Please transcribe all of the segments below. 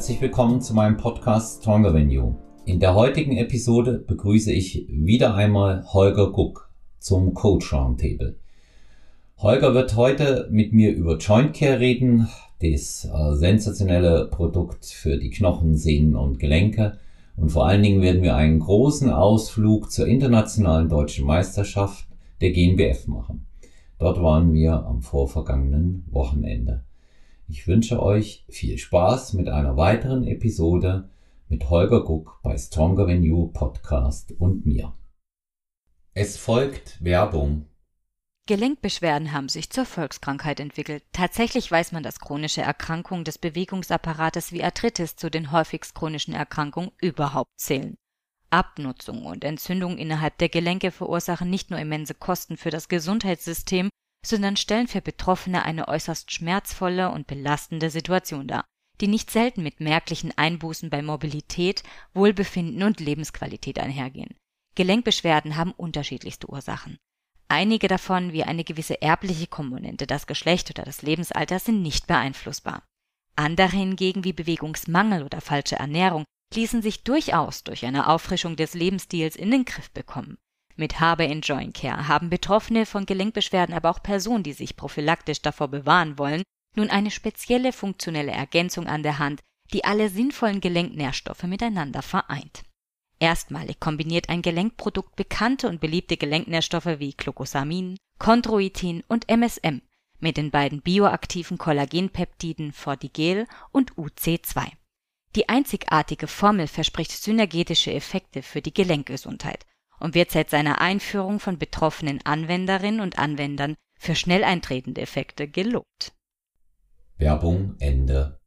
herzlich willkommen zu meinem Podcast Stronger You. In der heutigen Episode begrüße ich wieder einmal Holger Guck zum Coach Roundtable. Holger wird heute mit mir über Joint Care reden, das äh, sensationelle Produkt für die Knochen, Sehnen und Gelenke. Und vor allen Dingen werden wir einen großen Ausflug zur internationalen deutschen Meisterschaft der GmbF machen. Dort waren wir am vorvergangenen Wochenende. Ich wünsche euch viel Spaß mit einer weiteren Episode mit Holger Guck bei Stronger Than You Podcast und mir. Es folgt Werbung. Gelenkbeschwerden haben sich zur Volkskrankheit entwickelt. Tatsächlich weiß man, dass chronische Erkrankungen des Bewegungsapparates wie Arthritis zu den häufigst chronischen Erkrankungen überhaupt zählen. Abnutzung und Entzündung innerhalb der Gelenke verursachen nicht nur immense Kosten für das Gesundheitssystem, sondern stellen für Betroffene eine äußerst schmerzvolle und belastende Situation dar, die nicht selten mit merklichen Einbußen bei Mobilität, Wohlbefinden und Lebensqualität einhergehen. Gelenkbeschwerden haben unterschiedlichste Ursachen. Einige davon, wie eine gewisse erbliche Komponente, das Geschlecht oder das Lebensalter, sind nicht beeinflussbar. Andere hingegen, wie Bewegungsmangel oder falsche Ernährung, ließen sich durchaus durch eine Auffrischung des Lebensstils in den Griff bekommen. Mit Habe Enjoying Care haben Betroffene von Gelenkbeschwerden, aber auch Personen, die sich prophylaktisch davor bewahren wollen, nun eine spezielle funktionelle Ergänzung an der Hand, die alle sinnvollen Gelenknährstoffe miteinander vereint. Erstmalig kombiniert ein Gelenkprodukt bekannte und beliebte Gelenknährstoffe wie Glucosamin, Chondroitin und MSM mit den beiden bioaktiven Kollagenpeptiden Fortigel und UC2. Die einzigartige Formel verspricht synergetische Effekte für die Gelenkgesundheit und wird seit seiner Einführung von betroffenen Anwenderinnen und Anwendern für schnell eintretende Effekte gelobt. Werbung Ende.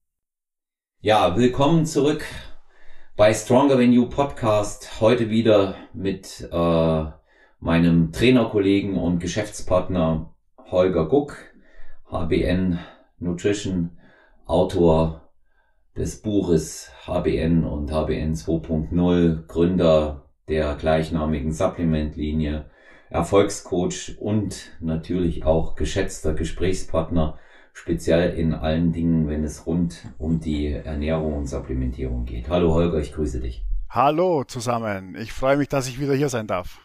Ja, willkommen zurück bei Stronger Than You Podcast. Heute wieder mit äh, meinem Trainerkollegen und Geschäftspartner Holger Guck, HBN Nutrition, Autor des Buches HBN und HBN 2.0, Gründer der gleichnamigen Supplement-Linie, Erfolgscoach und natürlich auch geschätzter Gesprächspartner, speziell in allen Dingen, wenn es rund um die Ernährung und Supplementierung geht. Hallo Holger, ich grüße dich. Hallo zusammen, ich freue mich, dass ich wieder hier sein darf.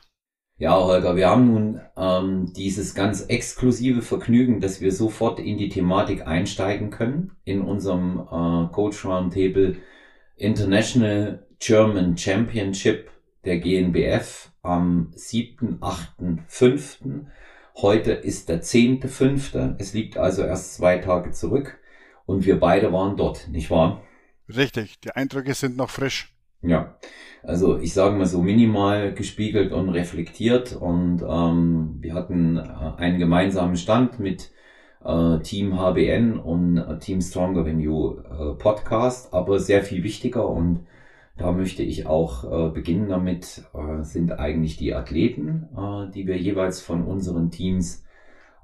Ja, Holger, wir haben nun ähm, dieses ganz exklusive Vergnügen, dass wir sofort in die Thematik einsteigen können in unserem äh, Coach Roundtable International German Championship der GNBF am 7., 8., 5. Heute ist der 10.5. Es liegt also erst zwei Tage zurück und wir beide waren dort, nicht wahr? Richtig, die Eindrücke sind noch frisch. Ja, also ich sage mal so minimal gespiegelt und reflektiert und ähm, wir hatten äh, einen gemeinsamen Stand mit äh, Team HBN und äh, Team Stronger Than You äh, Podcast, aber sehr viel wichtiger und da möchte ich auch äh, beginnen damit, äh, sind eigentlich die Athleten, äh, die wir jeweils von unseren Teams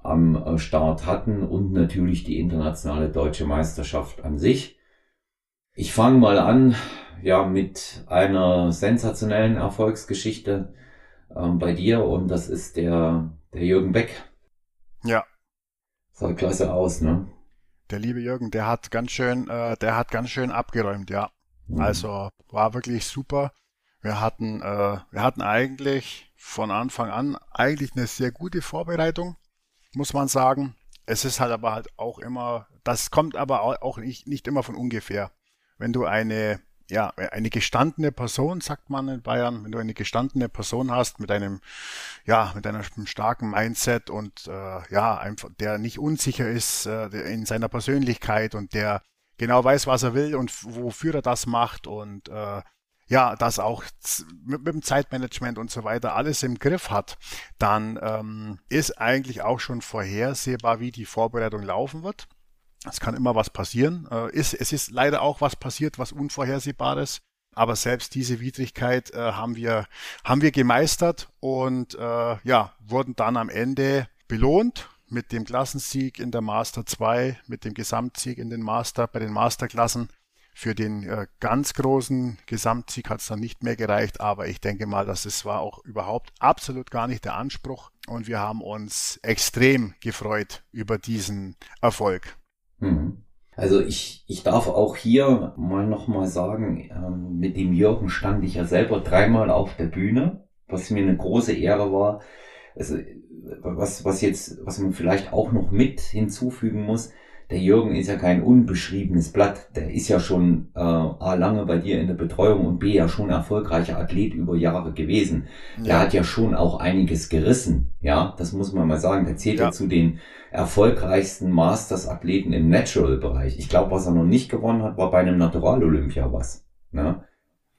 am äh, Start hatten und natürlich die internationale deutsche Meisterschaft an sich. Ich fange mal an, ja, mit einer sensationellen Erfolgsgeschichte ähm, bei dir und das ist der, der Jürgen Beck. Ja. Sah klasse aus, ne? Der liebe Jürgen, der hat ganz schön, äh, der hat ganz schön abgeräumt, ja. Mhm. Also war wirklich super. Wir hatten, äh, wir hatten eigentlich von Anfang an eigentlich eine sehr gute Vorbereitung, muss man sagen. Es ist halt aber halt auch immer, das kommt aber auch nicht, nicht immer von ungefähr. Wenn du eine, ja, eine gestandene Person, sagt man in Bayern, wenn du eine gestandene Person hast mit einem, ja, mit einem starken Mindset und äh, ja, einfach, der nicht unsicher ist äh, in seiner Persönlichkeit und der genau weiß, was er will und wofür er das macht und äh, ja, das auch mit, mit, dem Zeitmanagement und so weiter alles im Griff hat, dann ähm, ist eigentlich auch schon vorhersehbar, wie die Vorbereitung laufen wird. Es kann immer was passieren. Äh, ist, es ist leider auch was passiert, was Unvorhersehbares. Aber selbst diese Widrigkeit äh, haben wir haben wir gemeistert und äh, ja wurden dann am Ende belohnt mit dem Klassensieg in der Master 2, mit dem Gesamtsieg in den Master, bei den Masterklassen. Für den äh, ganz großen Gesamtsieg hat es dann nicht mehr gereicht, aber ich denke mal, dass es war auch überhaupt absolut gar nicht der Anspruch und wir haben uns extrem gefreut über diesen Erfolg. Mhm. Also ich, ich darf auch hier mal nochmal sagen, ähm, mit dem Jürgen stand ich ja selber dreimal auf der Bühne, was mir eine große Ehre war. Also was, was jetzt, was man vielleicht auch noch mit hinzufügen muss, der Jürgen ist ja kein unbeschriebenes Blatt. Der ist ja schon äh, A lange bei dir in der Betreuung und B ja schon erfolgreicher Athlet über Jahre gewesen. Ja. Der hat ja schon auch einiges gerissen. Ja, das muss man mal sagen. Der zählt ja, ja zu den erfolgreichsten Masters-Athleten im Natural-Bereich. Ich glaube, was er noch nicht gewonnen hat, war bei einem Natural-Olympia was. Ne?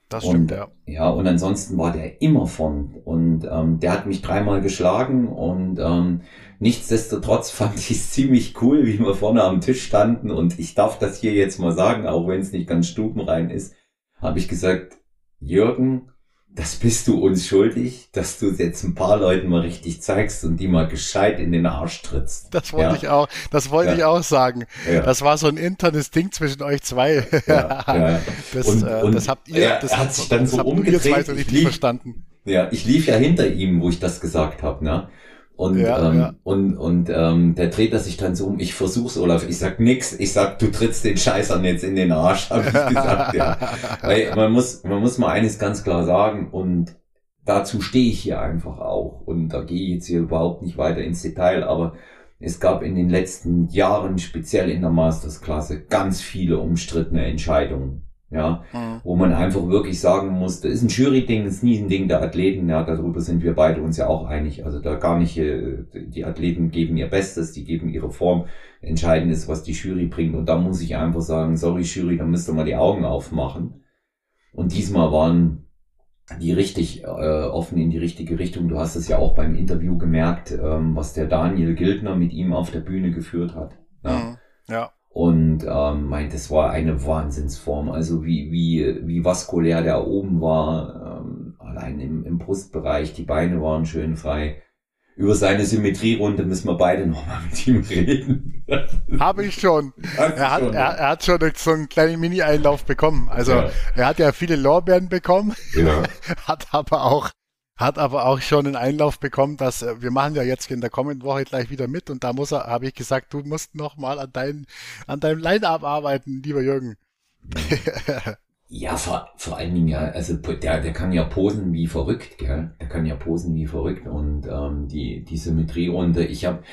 Das stimmt, und, ja. Ja, und ansonsten war der immer von. Und ähm, der hat mich dreimal geschlagen und ähm, nichtsdestotrotz fand ich es ziemlich cool, wie wir vorne am Tisch standen. Und ich darf das hier jetzt mal sagen, auch wenn es nicht ganz stubenrein ist, habe ich gesagt, Jürgen, das bist du uns schuldig, dass du jetzt ein paar Leuten mal richtig zeigst und die mal gescheit in den Arsch trittst. Das wollte ja. ich auch, das wollte ja. ich auch sagen. Ja. Das war so ein internes Ding zwischen euch zwei. Das, und, äh, und das habt ihr, das hat sich dann so umgedreht. Ich lief, verstanden. Ja, ich lief ja hinter ihm, wo ich das gesagt habe, ne? Und, ja, ähm, ja. und, und ähm, der dreht er sich dann so um, ich versuch's, Olaf, ich sag nix, ich sag, du trittst den Scheißern jetzt in den Arsch, hab ich gesagt, ja. Weil man muss, man muss mal eines ganz klar sagen und dazu stehe ich hier einfach auch. Und da gehe ich jetzt hier überhaupt nicht weiter ins Detail, aber es gab in den letzten Jahren, speziell in der Mastersklasse, ganz viele umstrittene Entscheidungen ja, mhm. wo man einfach wirklich sagen muss, das ist ein Jury-Ding, das ist nie ein Ding der Athleten, ja, darüber sind wir beide uns ja auch einig. Also da gar nicht, äh, die Athleten geben ihr Bestes, die geben ihre Form. Entscheidend ist, was die Jury bringt. Und da muss ich einfach sagen, sorry Jury, da müsst ihr mal die Augen aufmachen. Und diesmal waren die richtig äh, offen in die richtige Richtung. Du hast es ja auch beim Interview gemerkt, ähm, was der Daniel Gildner mit ihm auf der Bühne geführt hat. Ja. Mhm. ja und ähm, meint, das war eine Wahnsinnsform. Also wie, wie, wie vaskulär der oben war, ähm, allein im, im Brustbereich, die Beine waren schön frei. Über seine Symmetrierunde müssen wir beide nochmal mit ihm reden. Habe ich schon. Er hat, er, er, hat schon so einen kleinen Mini-Einlauf bekommen. Also ja. er hat ja viele Lorbeeren bekommen, ja. hat aber auch hat aber auch schon einen Einlauf bekommen, dass äh, wir machen ja jetzt in der kommenden Woche gleich wieder mit und da muss er, habe ich gesagt, du musst noch mal an dein, an deinem Line-Up arbeiten, lieber Jürgen. ja, vor, vor allen Dingen ja, also der, der kann ja posen wie verrückt, gell? Der kann ja posen wie verrückt und ähm, die die Symmetrierunde. Ich habe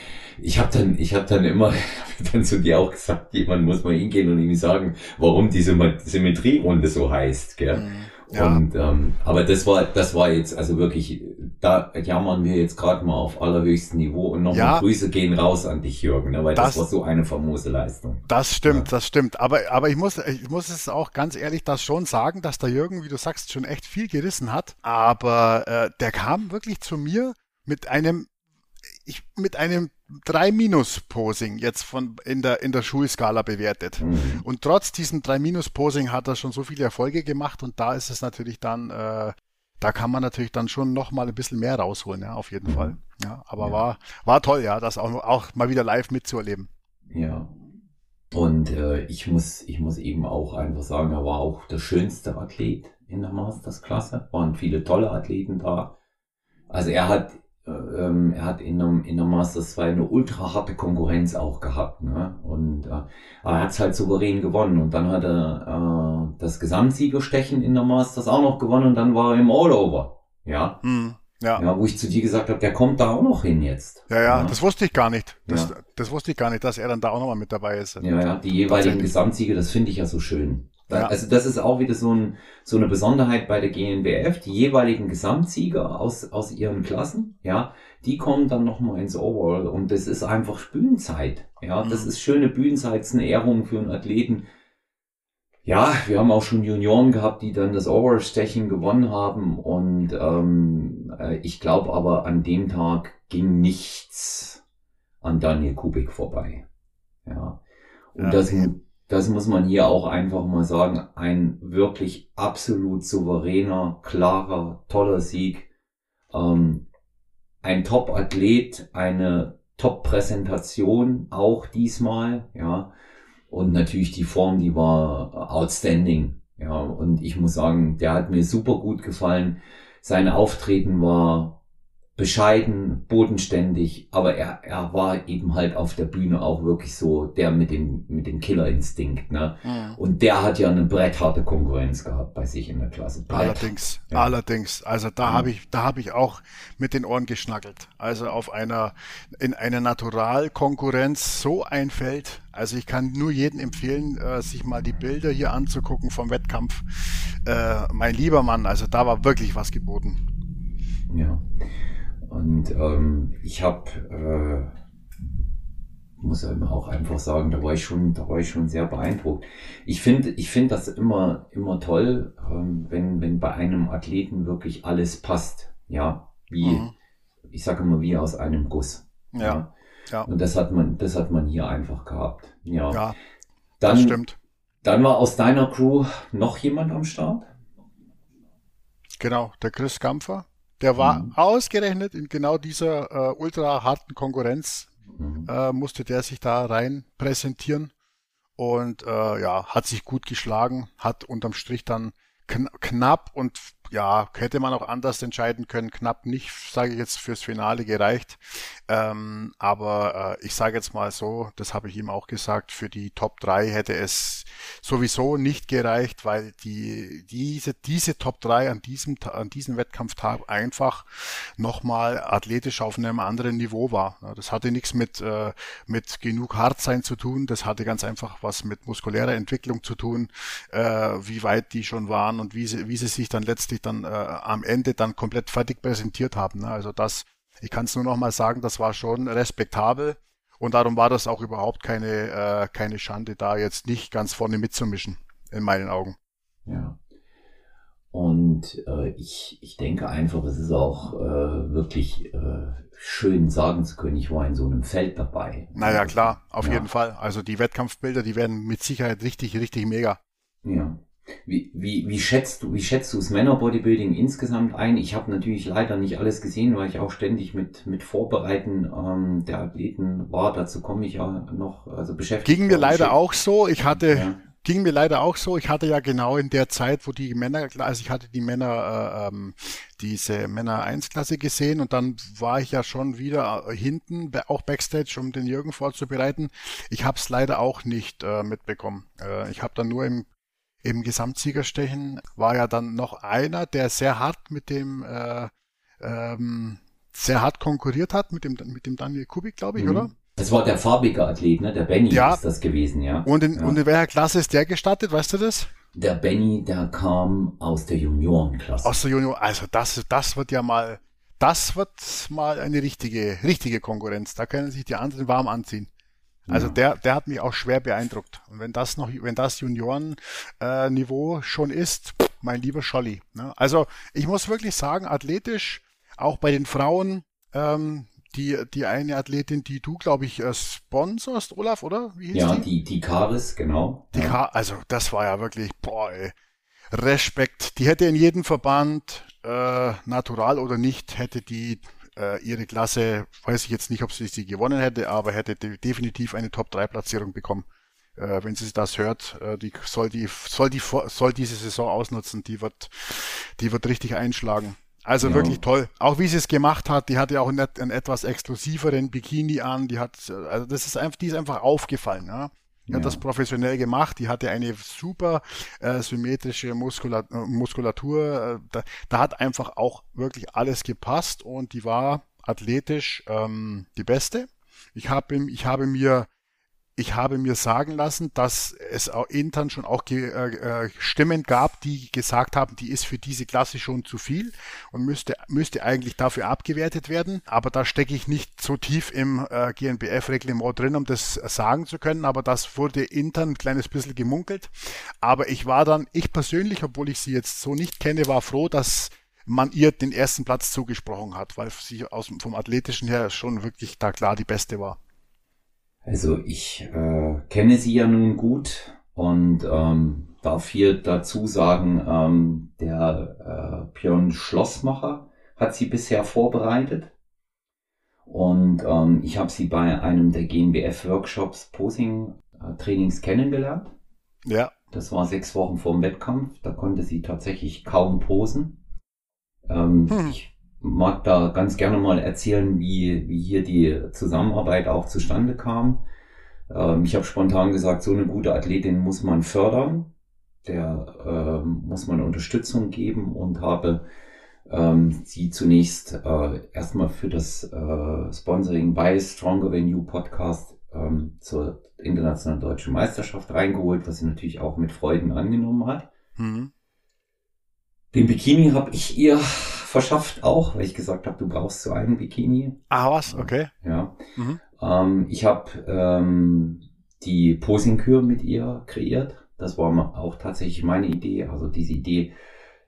ich habe dann ich habe dann immer hab dann zu dir auch gesagt, jemand muss mal hingehen und ihm sagen, warum diese Symmetrierunde so heißt, gell? Mhm. Ja. Und, ähm, aber das war, das war jetzt also wirklich, da jammern wir jetzt gerade mal auf allerhöchstem Niveau und nochmal ja. Grüße gehen raus an dich, Jürgen, ne, weil das, das war so eine famose Leistung. Das stimmt, ja. das stimmt. Aber, aber ich muss, ich muss es auch ganz ehrlich das schon sagen, dass der Jürgen, wie du sagst, schon echt viel gerissen hat. Aber äh, der kam wirklich zu mir mit einem ich mit einem 3 Minus Posing jetzt von in der in der Schulskala bewertet. Mhm. Und trotz diesem 3 Minus Posing hat er schon so viele Erfolge gemacht und da ist es natürlich dann äh, da kann man natürlich dann schon noch mal ein bisschen mehr rausholen, ja, auf jeden mhm. Fall. Ja, aber ja. war war toll, ja, das auch auch mal wieder live mitzuerleben. Ja. Und äh, ich muss ich muss eben auch einfach sagen, er war auch der schönste Athlet in der Mastersklasse. Waren viele tolle Athleten da. Also er hat ähm, er hat in der, in der Masters 2 eine ultra harte Konkurrenz auch gehabt. Ne? Und äh, er hat es halt souverän gewonnen. Und dann hat er äh, das Gesamtsiegerstechen in der Masters auch noch gewonnen und dann war er im All-Over. Ja. Hm, ja. ja. Wo ich zu dir gesagt habe, der kommt da auch noch hin jetzt. Ja, ja, ja. das wusste ich gar nicht. Das, ja. das wusste ich gar nicht, dass er dann da auch nochmal mit dabei ist. Ja, ja, die jeweiligen Gesamtsiege, das finde ich ja so schön. Ja. Also das ist auch wieder so, ein, so eine Besonderheit bei der GNBF. Die jeweiligen Gesamtsieger aus, aus ihren Klassen, ja, die kommen dann nochmal ins Overall und das ist einfach Bühnenzeit. Ja, mhm. das ist schöne Bühnenzeit, das ist eine Ehrung für einen Athleten. Ja, wir haben auch schon Junioren gehabt, die dann das Overall-Stechen gewonnen haben und ähm, äh, ich glaube aber an dem Tag ging nichts an Daniel Kubik vorbei. Ja. Und ja, das, das muss man hier auch einfach mal sagen, ein wirklich absolut souveräner, klarer, toller Sieg. Ähm, ein Top-Athlet, eine Top-Präsentation auch diesmal, ja. Und natürlich die Form, die war outstanding, ja. Und ich muss sagen, der hat mir super gut gefallen. Sein Auftreten war bescheiden, bodenständig, aber er, er war eben halt auf der Bühne auch wirklich so der mit dem, mit dem Killerinstinkt, ne? Mhm. Und der hat ja eine brettharte Konkurrenz gehabt bei sich in der Klasse. Brett. Allerdings, ja. allerdings. Also da mhm. habe ich, da habe ich auch mit den Ohren geschnackelt. Also auf einer, in einer Naturalkonkurrenz so ein Feld. Also ich kann nur jedem empfehlen, äh, sich mal die Bilder hier anzugucken vom Wettkampf. Äh, mein lieber Mann, also da war wirklich was geboten. Ja. Und ähm, ich habe, äh, muss auch einfach sagen, da war ich schon, da war ich schon sehr beeindruckt. Ich finde, ich finde das immer, immer toll, ähm, wenn, wenn bei einem Athleten wirklich alles passt. Ja, wie, mhm. ich sage immer, wie aus einem Guss. Ja. ja. ja. Und das hat man, das hat man hier einfach gehabt. Ja. ja dann, das stimmt. Dann war aus deiner Crew noch jemand am Start? Genau, der Chris Gampfer. Der war mhm. ausgerechnet in genau dieser äh, ultra harten Konkurrenz, mhm. äh, musste der sich da rein präsentieren und äh, ja, hat sich gut geschlagen, hat unterm Strich dann kn knapp und ja, hätte man auch anders entscheiden können. Knapp nicht, sage ich jetzt, fürs Finale gereicht. Ähm, aber äh, ich sage jetzt mal so, das habe ich ihm auch gesagt, für die Top 3 hätte es sowieso nicht gereicht, weil die, diese, diese Top 3 an diesem, an diesem Wettkampftag einfach nochmal athletisch auf einem anderen Niveau war. Das hatte nichts mit, äh, mit genug Hartsein zu tun, das hatte ganz einfach was mit muskulärer Entwicklung zu tun, äh, wie weit die schon waren und wie sie, wie sie sich dann letztlich dann äh, am Ende dann komplett fertig präsentiert haben. Ne? Also das, ich kann es nur noch mal sagen, das war schon respektabel und darum war das auch überhaupt keine, äh, keine Schande, da jetzt nicht ganz vorne mitzumischen, in meinen Augen. Ja. Und äh, ich, ich denke einfach, es ist auch äh, wirklich äh, schön sagen zu können, ich war in so einem Feld dabei. Naja, klar, auf ja. jeden Fall. Also die Wettkampfbilder, die werden mit Sicherheit richtig, richtig mega. Ja. Wie, wie, wie schätzt du, wie schätzt du das Männerbodybuilding insgesamt ein? Ich habe natürlich leider nicht alles gesehen, weil ich auch ständig mit, mit Vorbereiten ähm, der Athleten war. Dazu komme ich ja noch, also beschäftigt. Ging mir leider auch so. Ich hatte, ja. ging mir leider auch so. Ich hatte ja genau in der Zeit, wo die Männer, also ich hatte die Männer, äh, ähm, diese Männer 1 Klasse gesehen und dann war ich ja schon wieder äh, hinten, auch Backstage, um den Jürgen vorzubereiten. Ich habe es leider auch nicht äh, mitbekommen. Äh, ich habe dann nur im im Gesamtsiegerstechen war ja dann noch einer, der sehr hart mit dem äh, ähm, sehr hart konkurriert hat mit dem mit dem Daniel Kubik, glaube ich, mhm. oder? Das war der farbige Athlet, ne? Der Benny ja. ist das gewesen, ja. Und in, ja. und in welcher Klasse ist der gestartet, weißt du das? Der Benny, der kam aus der Juniorenklasse. Aus der Junioren, also das, das wird ja mal, das wird mal eine richtige, richtige Konkurrenz. Da können sich die anderen warm anziehen. Also ja. der, der hat mich auch schwer beeindruckt. Und wenn das noch, wenn das Junioren-Niveau äh, schon ist, mein lieber Scholli. Ne? Also ich muss wirklich sagen, athletisch, auch bei den Frauen, ähm, die, die eine Athletin, die du, glaube ich, äh, sponsorst, Olaf, oder? Wie hieß ja, die? die, die Karis, genau. Die ja. Kar also das war ja wirklich, boah, ey, Respekt. Die hätte in jedem Verband, äh, natural oder nicht, hätte die äh, ihre Klasse, weiß ich jetzt nicht, ob sie sie gewonnen hätte, aber hätte definitiv eine Top-3-Platzierung bekommen. Äh, wenn sie das hört, äh, die soll die soll die soll diese Saison ausnutzen, die wird die wird richtig einschlagen. Also ja. wirklich toll. Auch wie sie es gemacht hat, die hatte auch einen, einen, etwas exklusiveren Bikini an, die hat also das ist einfach die ist einfach aufgefallen, ja. Die ja. hat das professionell gemacht, die hatte eine super äh, symmetrische Muskulatur, äh, Muskulatur. Äh, da, da hat einfach auch wirklich alles gepasst und die war athletisch ähm, die beste. Ich habe ich habe mir ich habe mir sagen lassen, dass es auch intern schon auch äh, äh, Stimmen gab, die gesagt haben, die ist für diese Klasse schon zu viel und müsste, müsste eigentlich dafür abgewertet werden. Aber da stecke ich nicht so tief im äh, GNBF-Reglement drin, um das sagen zu können. Aber das wurde intern ein kleines bisschen gemunkelt. Aber ich war dann, ich persönlich, obwohl ich sie jetzt so nicht kenne, war froh, dass man ihr den ersten Platz zugesprochen hat, weil sie aus, vom Athletischen her schon wirklich da klar die Beste war. Also ich äh, kenne sie ja nun gut und ähm, darf hier dazu sagen, ähm, der äh, Björn Schlossmacher hat sie bisher vorbereitet. Und ähm, ich habe sie bei einem der GmbF-Workshops Posing-Trainings kennengelernt. Ja. Das war sechs Wochen vor dem Wettkampf. Da konnte sie tatsächlich kaum posen. Ähm, hm. Ich mag da ganz gerne mal erzählen, wie, wie hier die Zusammenarbeit auch zustande kam. Ähm, ich habe spontan gesagt, so eine gute Athletin muss man fördern, der ähm, muss man Unterstützung geben und habe ähm, sie zunächst äh, erstmal für das äh, Sponsoring bei Stronger Than You Podcast ähm, zur internationalen deutschen Meisterschaft reingeholt, was sie natürlich auch mit Freuden angenommen hat. Mhm. Den Bikini habe ich ihr verschafft auch, weil ich gesagt habe, du brauchst so einen Bikini. Ah, was? Okay. Ja. Mhm. Ähm, ich habe ähm, die Posingkür mit ihr kreiert. Das war auch tatsächlich meine Idee. Also diese Idee,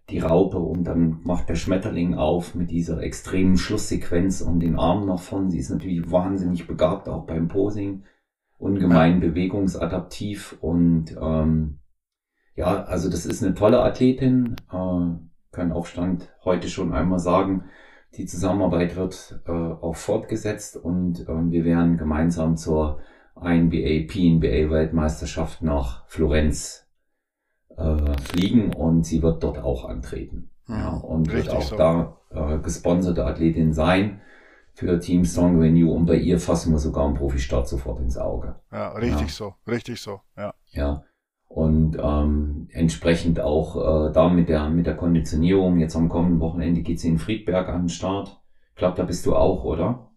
die Raupe und dann macht der Schmetterling auf mit dieser extremen Schlusssequenz um den Arm nach vorn. Sie ist natürlich wahnsinnig begabt, auch beim Posing, ungemein ja. bewegungsadaptiv und ähm, ja, also das ist eine tolle Athletin, äh, kann auch Stand heute schon einmal sagen, die Zusammenarbeit wird äh, auch fortgesetzt und äh, wir werden gemeinsam zur INBA, PNBA Weltmeisterschaft nach Florenz äh, fliegen und sie wird dort auch antreten. Ja, und wird auch so. da äh, gesponserte Athletin sein für Team Strong Venue und bei ihr fassen wir sogar einen Profistart sofort ins Auge. Ja, richtig ja. so, richtig so, ja. Ja. Und ähm, entsprechend auch äh, da mit der, mit der Konditionierung, jetzt am kommenden Wochenende geht sie in Friedberg an den Start. Ich glaube, da bist du auch, oder?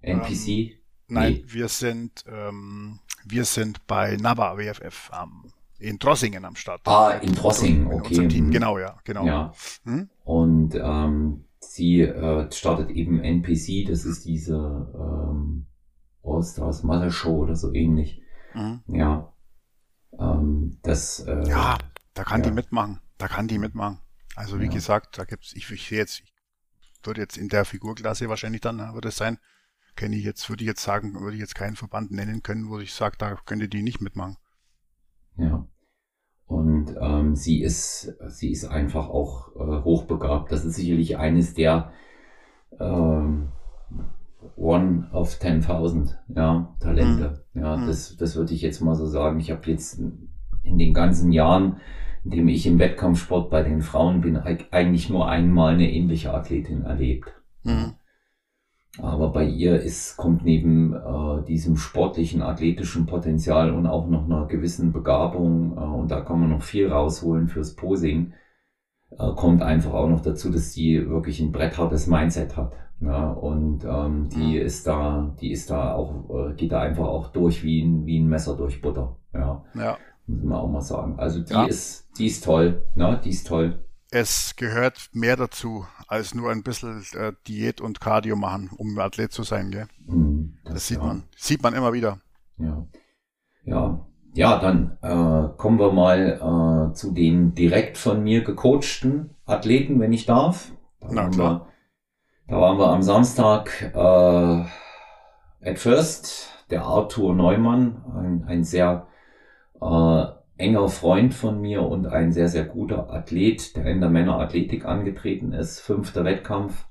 NPC? Ähm, nein, nee. wir sind ähm, wir sind bei NABA WFF am in Trossingen am Start. Ah, in Trossingen, okay. Team. Genau, ja, genau. Ja. Hm? Und ähm, sie äh, startet eben NPC, das ist diese ähm, All-Stars Mother Show oder so ähnlich. Mhm. Ja. Ähm, das, äh, ja, da kann ja. die mitmachen. Da kann die mitmachen. Also wie ja. gesagt, da gibt's, ich, ich sehe jetzt, ich würde jetzt in der Figurklasse wahrscheinlich dann, äh, würde es sein, kenne ich jetzt, würde ich jetzt sagen, würde ich jetzt keinen Verband nennen können, wo ich sage, da könnte die nicht mitmachen. Ja. Und ähm, sie ist, sie ist einfach auch äh, hochbegabt. Das ist sicherlich eines der ähm, One of 10.000 ja, Talente. Mhm. Ja, mhm. das, das würde ich jetzt mal so sagen. Ich habe jetzt in den ganzen Jahren, in dem ich im Wettkampfsport bei den Frauen bin, eigentlich nur einmal eine ähnliche Athletin erlebt. Mhm. Aber bei ihr ist, kommt neben äh, diesem sportlichen, athletischen Potenzial und auch noch einer gewissen Begabung, äh, und da kann man noch viel rausholen fürs Posing, äh, kommt einfach auch noch dazu, dass sie wirklich ein bretthartes Mindset hat. Ja, und ähm, die mhm. ist da, die ist da auch, äh, geht da einfach auch durch wie ein, wie ein Messer durch Butter. Ja. ja. Muss man auch mal sagen. Also die ja. ist, die ist toll, ne? Die ist toll es gehört mehr dazu, als nur ein bisschen äh, Diät und Cardio machen, um Athlet zu sein, gell? Mm, das, das, sieht ja. man, sieht man immer wieder. Ja. Ja. Ja, dann äh, kommen wir mal äh, zu den direkt von mir gecoachten Athleten, wenn ich darf. Da Na klar. Da waren wir am Samstag äh, at first, der Arthur Neumann, ein, ein sehr äh, enger Freund von mir und ein sehr, sehr guter Athlet, der in der Männerathletik angetreten ist. Fünfter Wettkampf.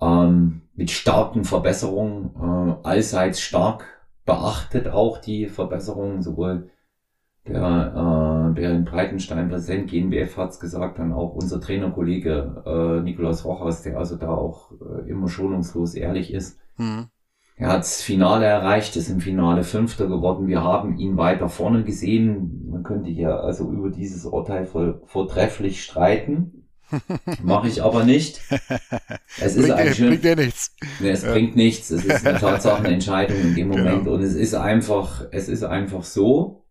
Ähm, mit starken Verbesserungen, äh, allseits stark beachtet auch die Verbesserungen, sowohl der, äh, der in Breitenstein Präsident GNBF hat's gesagt, dann auch unser Trainerkollege äh, Nikolaus Rochers, der also da auch äh, immer schonungslos ehrlich ist. Mhm. Er hat das Finale erreicht, ist im Finale Fünfter geworden. Wir haben ihn weiter vorne gesehen. Man könnte hier also über dieses Urteil voll, vortrefflich streiten. Mache ich aber nicht. Es ist bringt, schön, bringt ja nichts. Nee, es ja. bringt nichts. Es ist eine Tatsachenentscheidung in dem. Moment. Genau. Und es ist einfach, es ist einfach so,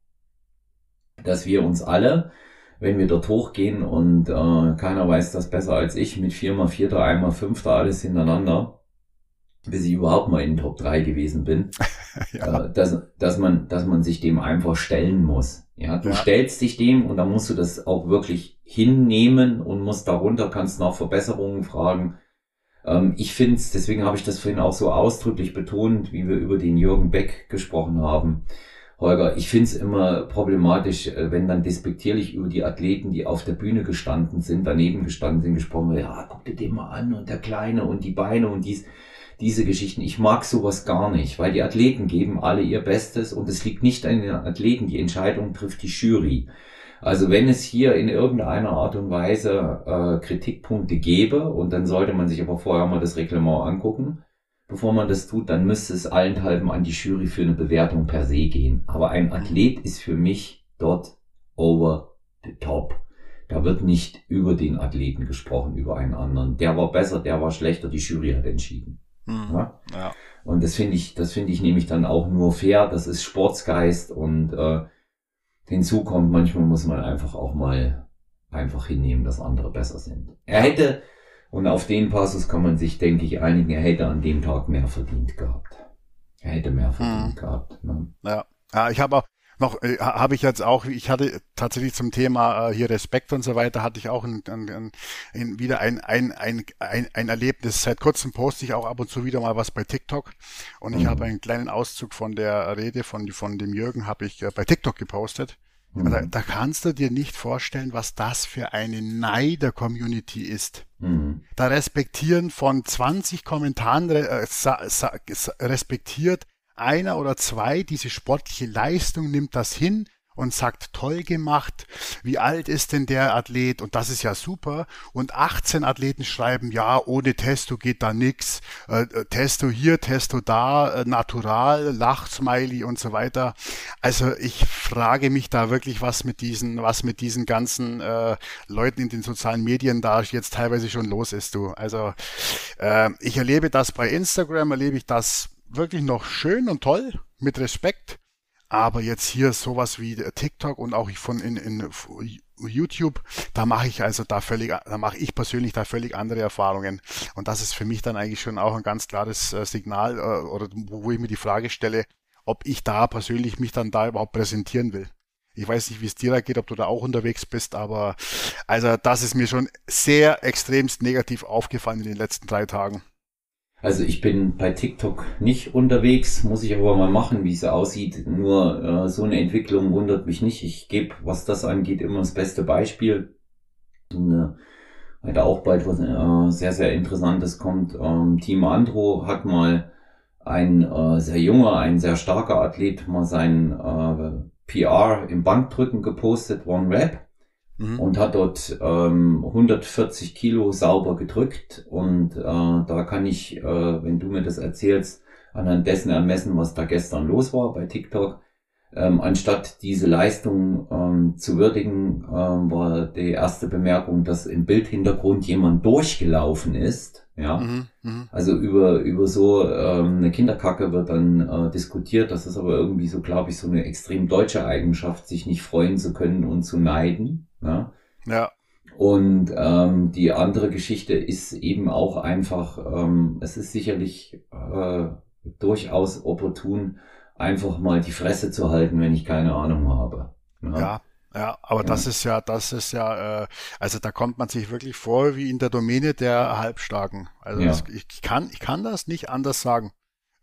dass wir uns alle, wenn wir dort hochgehen und äh, keiner weiß das besser als ich, mit viermal Vierter, einmal Fünfter, alles hintereinander, bis ich überhaupt mal in den Top 3 gewesen bin, ja. äh, dass, dass, man, dass man sich dem einfach stellen muss. Ja, du ja. stellst dich dem und dann musst du das auch wirklich hinnehmen und musst darunter, kannst nach Verbesserungen fragen. Ähm, ich finde es, deswegen habe ich das vorhin auch so ausdrücklich betont, wie wir über den Jürgen Beck gesprochen haben. Holger, ich finde es immer problematisch, äh, wenn dann despektierlich über die Athleten, die auf der Bühne gestanden sind, daneben gestanden sind, gesprochen wird, ja, guck dir den mal an und der Kleine und die Beine und dies diese Geschichten. Ich mag sowas gar nicht, weil die Athleten geben alle ihr Bestes und es liegt nicht an den Athleten, die Entscheidung trifft die Jury. Also wenn es hier in irgendeiner Art und Weise äh, Kritikpunkte gäbe, und dann sollte man sich aber vorher mal das Reglement angucken, bevor man das tut, dann müsste es allenthalben an die Jury für eine Bewertung per se gehen. Aber ein Athlet ist für mich dort over the top. Da wird nicht über den Athleten gesprochen, über einen anderen. Der war besser, der war schlechter, die Jury hat entschieden. Mhm. Ja? ja? Und das finde ich, das finde ich nämlich dann auch nur fair. Das ist Sportsgeist und äh, hinzu kommt, manchmal muss man einfach auch mal einfach hinnehmen, dass andere besser sind. Er hätte, und auf den Passus kann man sich, denke ich, einigen, er hätte an dem Tag mehr verdient gehabt. Er hätte mehr verdient mhm. gehabt. Ne? Ja. ja, ich habe auch, noch äh, habe ich jetzt auch, ich hatte tatsächlich zum Thema äh, hier Respekt und so weiter, hatte ich auch ein, ein, ein, wieder ein, ein, ein, ein, ein Erlebnis. Seit kurzem poste ich auch ab und zu wieder mal was bei TikTok und ich mhm. habe einen kleinen Auszug von der Rede von, von dem Jürgen habe ich äh, bei TikTok gepostet. Mhm. Da, da, kannst du dir nicht vorstellen, was das für eine Neider-Community ist. Mhm. Da respektieren von 20 Kommentaren äh, respektiert einer oder zwei diese sportliche Leistung, nimmt das hin und sagt, toll gemacht, wie alt ist denn der Athlet und das ist ja super. Und 18 Athleten schreiben, ja, ohne Testo geht da nix, äh, äh, Testo hier, Testo da, äh, natural, Lachsmiley und so weiter. Also ich frage mich da wirklich, was mit diesen, was mit diesen ganzen äh, Leuten in den sozialen Medien da jetzt teilweise schon los ist, du. Also äh, ich erlebe das bei Instagram, erlebe ich das wirklich noch schön und toll, mit Respekt. Aber jetzt hier sowas wie TikTok und auch von in, in YouTube, da mache ich also da völlig, da mache ich persönlich da völlig andere Erfahrungen. Und das ist für mich dann eigentlich schon auch ein ganz klares äh, Signal, äh, oder wo ich mir die Frage stelle, ob ich da persönlich mich dann da überhaupt präsentieren will. Ich weiß nicht, wie es dir da geht, ob du da auch unterwegs bist, aber also das ist mir schon sehr extremst negativ aufgefallen in den letzten drei Tagen. Also ich bin bei TikTok nicht unterwegs, muss ich aber mal machen, wie es aussieht. Nur äh, so eine Entwicklung wundert mich nicht. Ich gebe, was das angeht, immer das beste Beispiel. Und, äh, weil auch bald was äh, sehr, sehr Interessantes kommt. Ähm, Team Andro hat mal ein äh, sehr junger, ein sehr starker Athlet mal sein äh, PR im Bankdrücken gepostet, One Rap mhm. und hat dort ähm, 140 Kilo sauber gedrückt. Und äh, da kann ich, äh, wenn du mir das erzählst, anhand dessen ermessen, was da gestern los war bei TikTok. Ähm, anstatt diese Leistung ähm, zu würdigen, ähm, war die erste Bemerkung, dass im Bildhintergrund jemand durchgelaufen ist. Ja, mhm, mh. also über über so ähm, eine Kinderkacke wird dann äh, diskutiert. Das ist aber irgendwie so, glaube ich, so eine extrem deutsche Eigenschaft, sich nicht freuen zu können und zu neiden. Ja. ja. Und ähm, die andere Geschichte ist eben auch einfach, ähm, es ist sicherlich äh, durchaus opportun, einfach mal die Fresse zu halten, wenn ich keine Ahnung habe. Ja, ja, ja aber ja. das ist ja, das ist ja, äh, also da kommt man sich wirklich vor wie in der Domäne der Halbstarken. Also ja. das, ich, kann, ich kann das nicht anders sagen.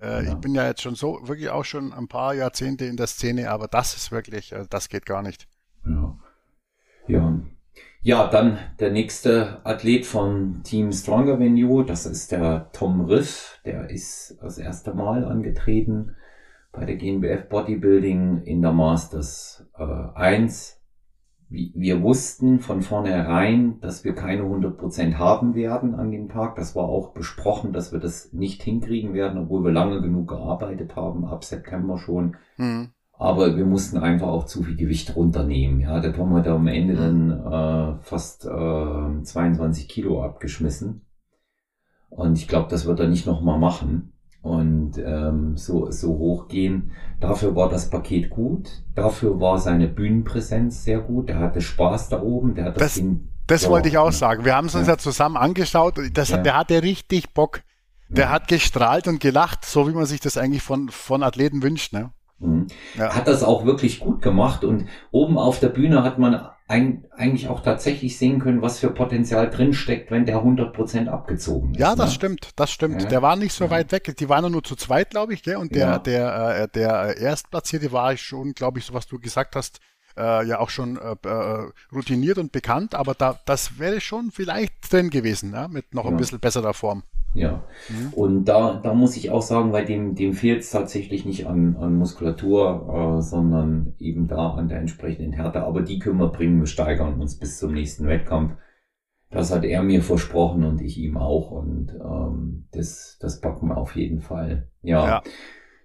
Äh, ich bin ja jetzt schon so, wirklich auch schon ein paar Jahrzehnte in der Szene, aber das ist wirklich, äh, das geht gar nicht. Ja. Ja. Ja, dann der nächste Athlet von Team Stronger Venue, das ist der Tom Riff. Der ist das erste Mal angetreten bei der GNBF Bodybuilding in der Masters äh, 1. Wir wussten von vornherein, dass wir keine 100% haben werden an dem Tag. Das war auch besprochen, dass wir das nicht hinkriegen werden, obwohl wir lange genug gearbeitet haben, ab September schon. Mhm. Aber wir mussten einfach auch zu viel Gewicht runternehmen. Ja, der Tom hat am Ende dann äh, fast äh, 22 Kilo abgeschmissen. Und ich glaube, das wird er nicht nochmal machen und ähm, so, so hochgehen. Dafür war das Paket gut. Dafür war seine Bühnenpräsenz sehr gut. Er hatte Spaß da oben. Der hat das, das Ding. Das ja, wollte ich auch sagen. Wir haben es uns ja, ja zusammen angeschaut. Das, ja. Der hatte richtig Bock. Der hat gestrahlt und gelacht, so wie man sich das eigentlich von, von Athleten wünscht. Ne? Mhm. Ja. Hat das auch wirklich gut gemacht und oben auf der Bühne hat man eigentlich auch tatsächlich sehen können, was für Potenzial drinsteckt, wenn der 100% abgezogen ist. Ja, das ne? stimmt, das stimmt. Ja. Der war nicht so ja. weit weg. Die waren nur zu zweit, glaube ich, gell? und der, der, äh, der Erstplatzierte war schon, glaube ich, so was du gesagt hast, äh, ja auch schon äh, äh, routiniert und bekannt, aber da, das wäre schon vielleicht drin gewesen, ja? mit noch ein bisschen besserer Form. Ja. Mhm. Und da, da muss ich auch sagen, bei dem, dem fehlt es tatsächlich nicht an, an Muskulatur, äh, sondern eben da an der entsprechenden Härte. Aber die können wir bringen, wir steigern uns bis zum nächsten Wettkampf. Das hat er mir versprochen und ich ihm auch. Und ähm, das, das packen wir auf jeden Fall. Ja. ja.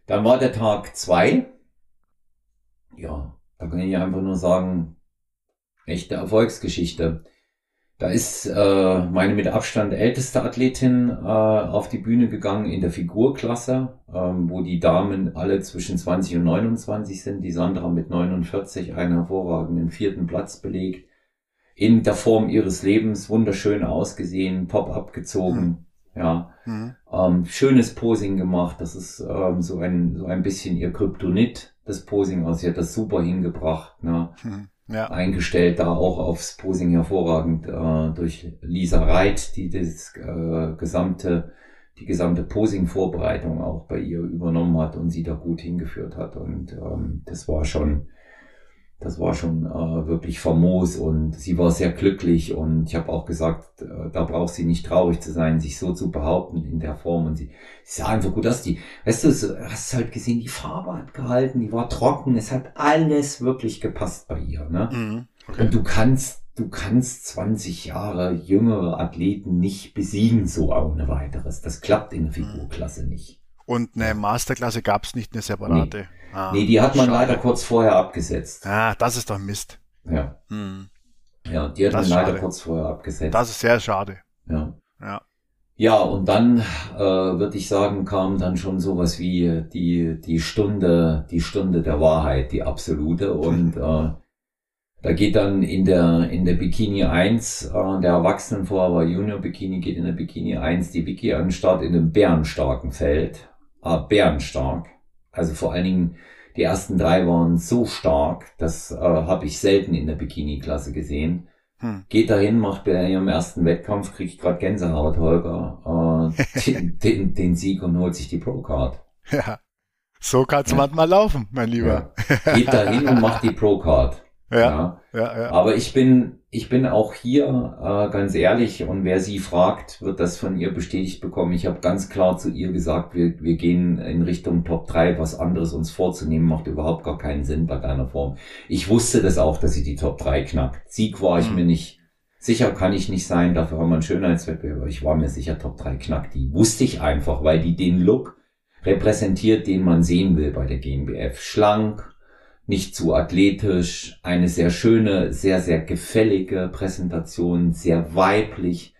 Dann war der Tag zwei. Ja, da kann ich einfach nur sagen, echte Erfolgsgeschichte. Da ist äh, meine mit Abstand älteste Athletin äh, auf die Bühne gegangen in der Figurklasse, ähm, wo die Damen alle zwischen 20 und 29 sind. Die Sandra mit 49 einen hervorragenden vierten Platz belegt. In der Form ihres Lebens wunderschön ausgesehen, top abgezogen. Mhm. Ja, mhm. Ähm, schönes Posing gemacht. Das ist ähm, so ein so ein bisschen ihr Kryptonit, das Posing. Also sie hat das super hingebracht. Ne? Mhm ja. eingestellt, da auch aufs Posing hervorragend äh, durch Lisa Reit, die das äh, gesamte, die gesamte Posing-Vorbereitung auch bei ihr übernommen hat und sie da gut hingeführt hat. Und ähm, das war schon das war schon äh, wirklich famos und sie war sehr glücklich und ich habe auch gesagt, äh, da braucht sie nicht traurig zu sein, sich so zu behaupten in der Form und sie, sie sah einfach gut aus. Die, weißt du, so, hast halt gesehen, die Farbe hat gehalten, die war trocken, es hat alles wirklich gepasst bei ihr. Ne? Mhm, okay. Und du kannst, du kannst 20 Jahre jüngere Athleten nicht besiegen so ohne weiteres. Das klappt in der Figurklasse nicht. Und eine Masterklasse gab es nicht, eine separate. Nee. Ah, nee, die hat man schade. leider kurz vorher abgesetzt. Ah, das ist doch Mist. Ja. Hm. Ja, die hat das man leider schade. kurz vorher abgesetzt. Das ist sehr schade. Ja. Ja. Ja, und dann äh, würde ich sagen, kam dann schon sowas wie die die Stunde, die Stunde der Wahrheit, die absolute. Und äh, da geht dann in der in der Bikini 1, äh, der Erwachsenen vor, aber Junior Bikini geht in der Bikini 1 die Wiki an den Start in einem bärenstarken Feld. Äh, bärenstark. Also vor allen Dingen die ersten drei waren so stark, das äh, habe ich selten in der Bikini-Klasse gesehen. Hm. Geht dahin, macht bei ihrem ersten Wettkampf, kriegt gerade Gänsehaut, Holger, äh, den, den, den, Sieg und holt sich die Pro-Card. Ja, so kann's ja. manchmal laufen, mein Lieber. Ja. Geht dahin und macht die Pro-Card. Ja, ja, ja. Aber ich bin, ich bin auch hier äh, ganz ehrlich und wer sie fragt, wird das von ihr bestätigt bekommen. Ich habe ganz klar zu ihr gesagt, wir, wir gehen in Richtung Top 3, was anderes uns vorzunehmen, macht überhaupt gar keinen Sinn bei deiner Form. Ich wusste das auch, dass sie die Top 3 knackt. Sieg war ich mhm. mir nicht sicher, kann ich nicht sein, dafür haben wir einen Schönheitswettbewerb. Ich war mir sicher, Top 3 knackt die. Wusste ich einfach, weil die den Look repräsentiert, den man sehen will bei der GmbF. Schlank, nicht zu athletisch, eine sehr schöne, sehr, sehr gefällige Präsentation, sehr weiblich,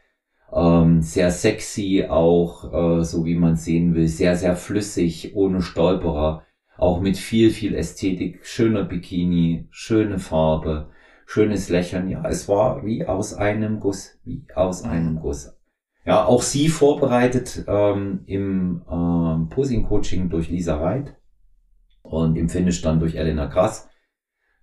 ähm, sehr sexy auch, äh, so wie man sehen will, sehr, sehr flüssig, ohne Stolperer, auch mit viel, viel Ästhetik, schöner Bikini, schöne Farbe, schönes Lächeln. Ja, es war wie aus einem Guss, wie aus einem Guss. Ja, auch sie vorbereitet ähm, im ähm, Posing-Coaching durch Lisa Reit und im Finish dann durch Elena Krass.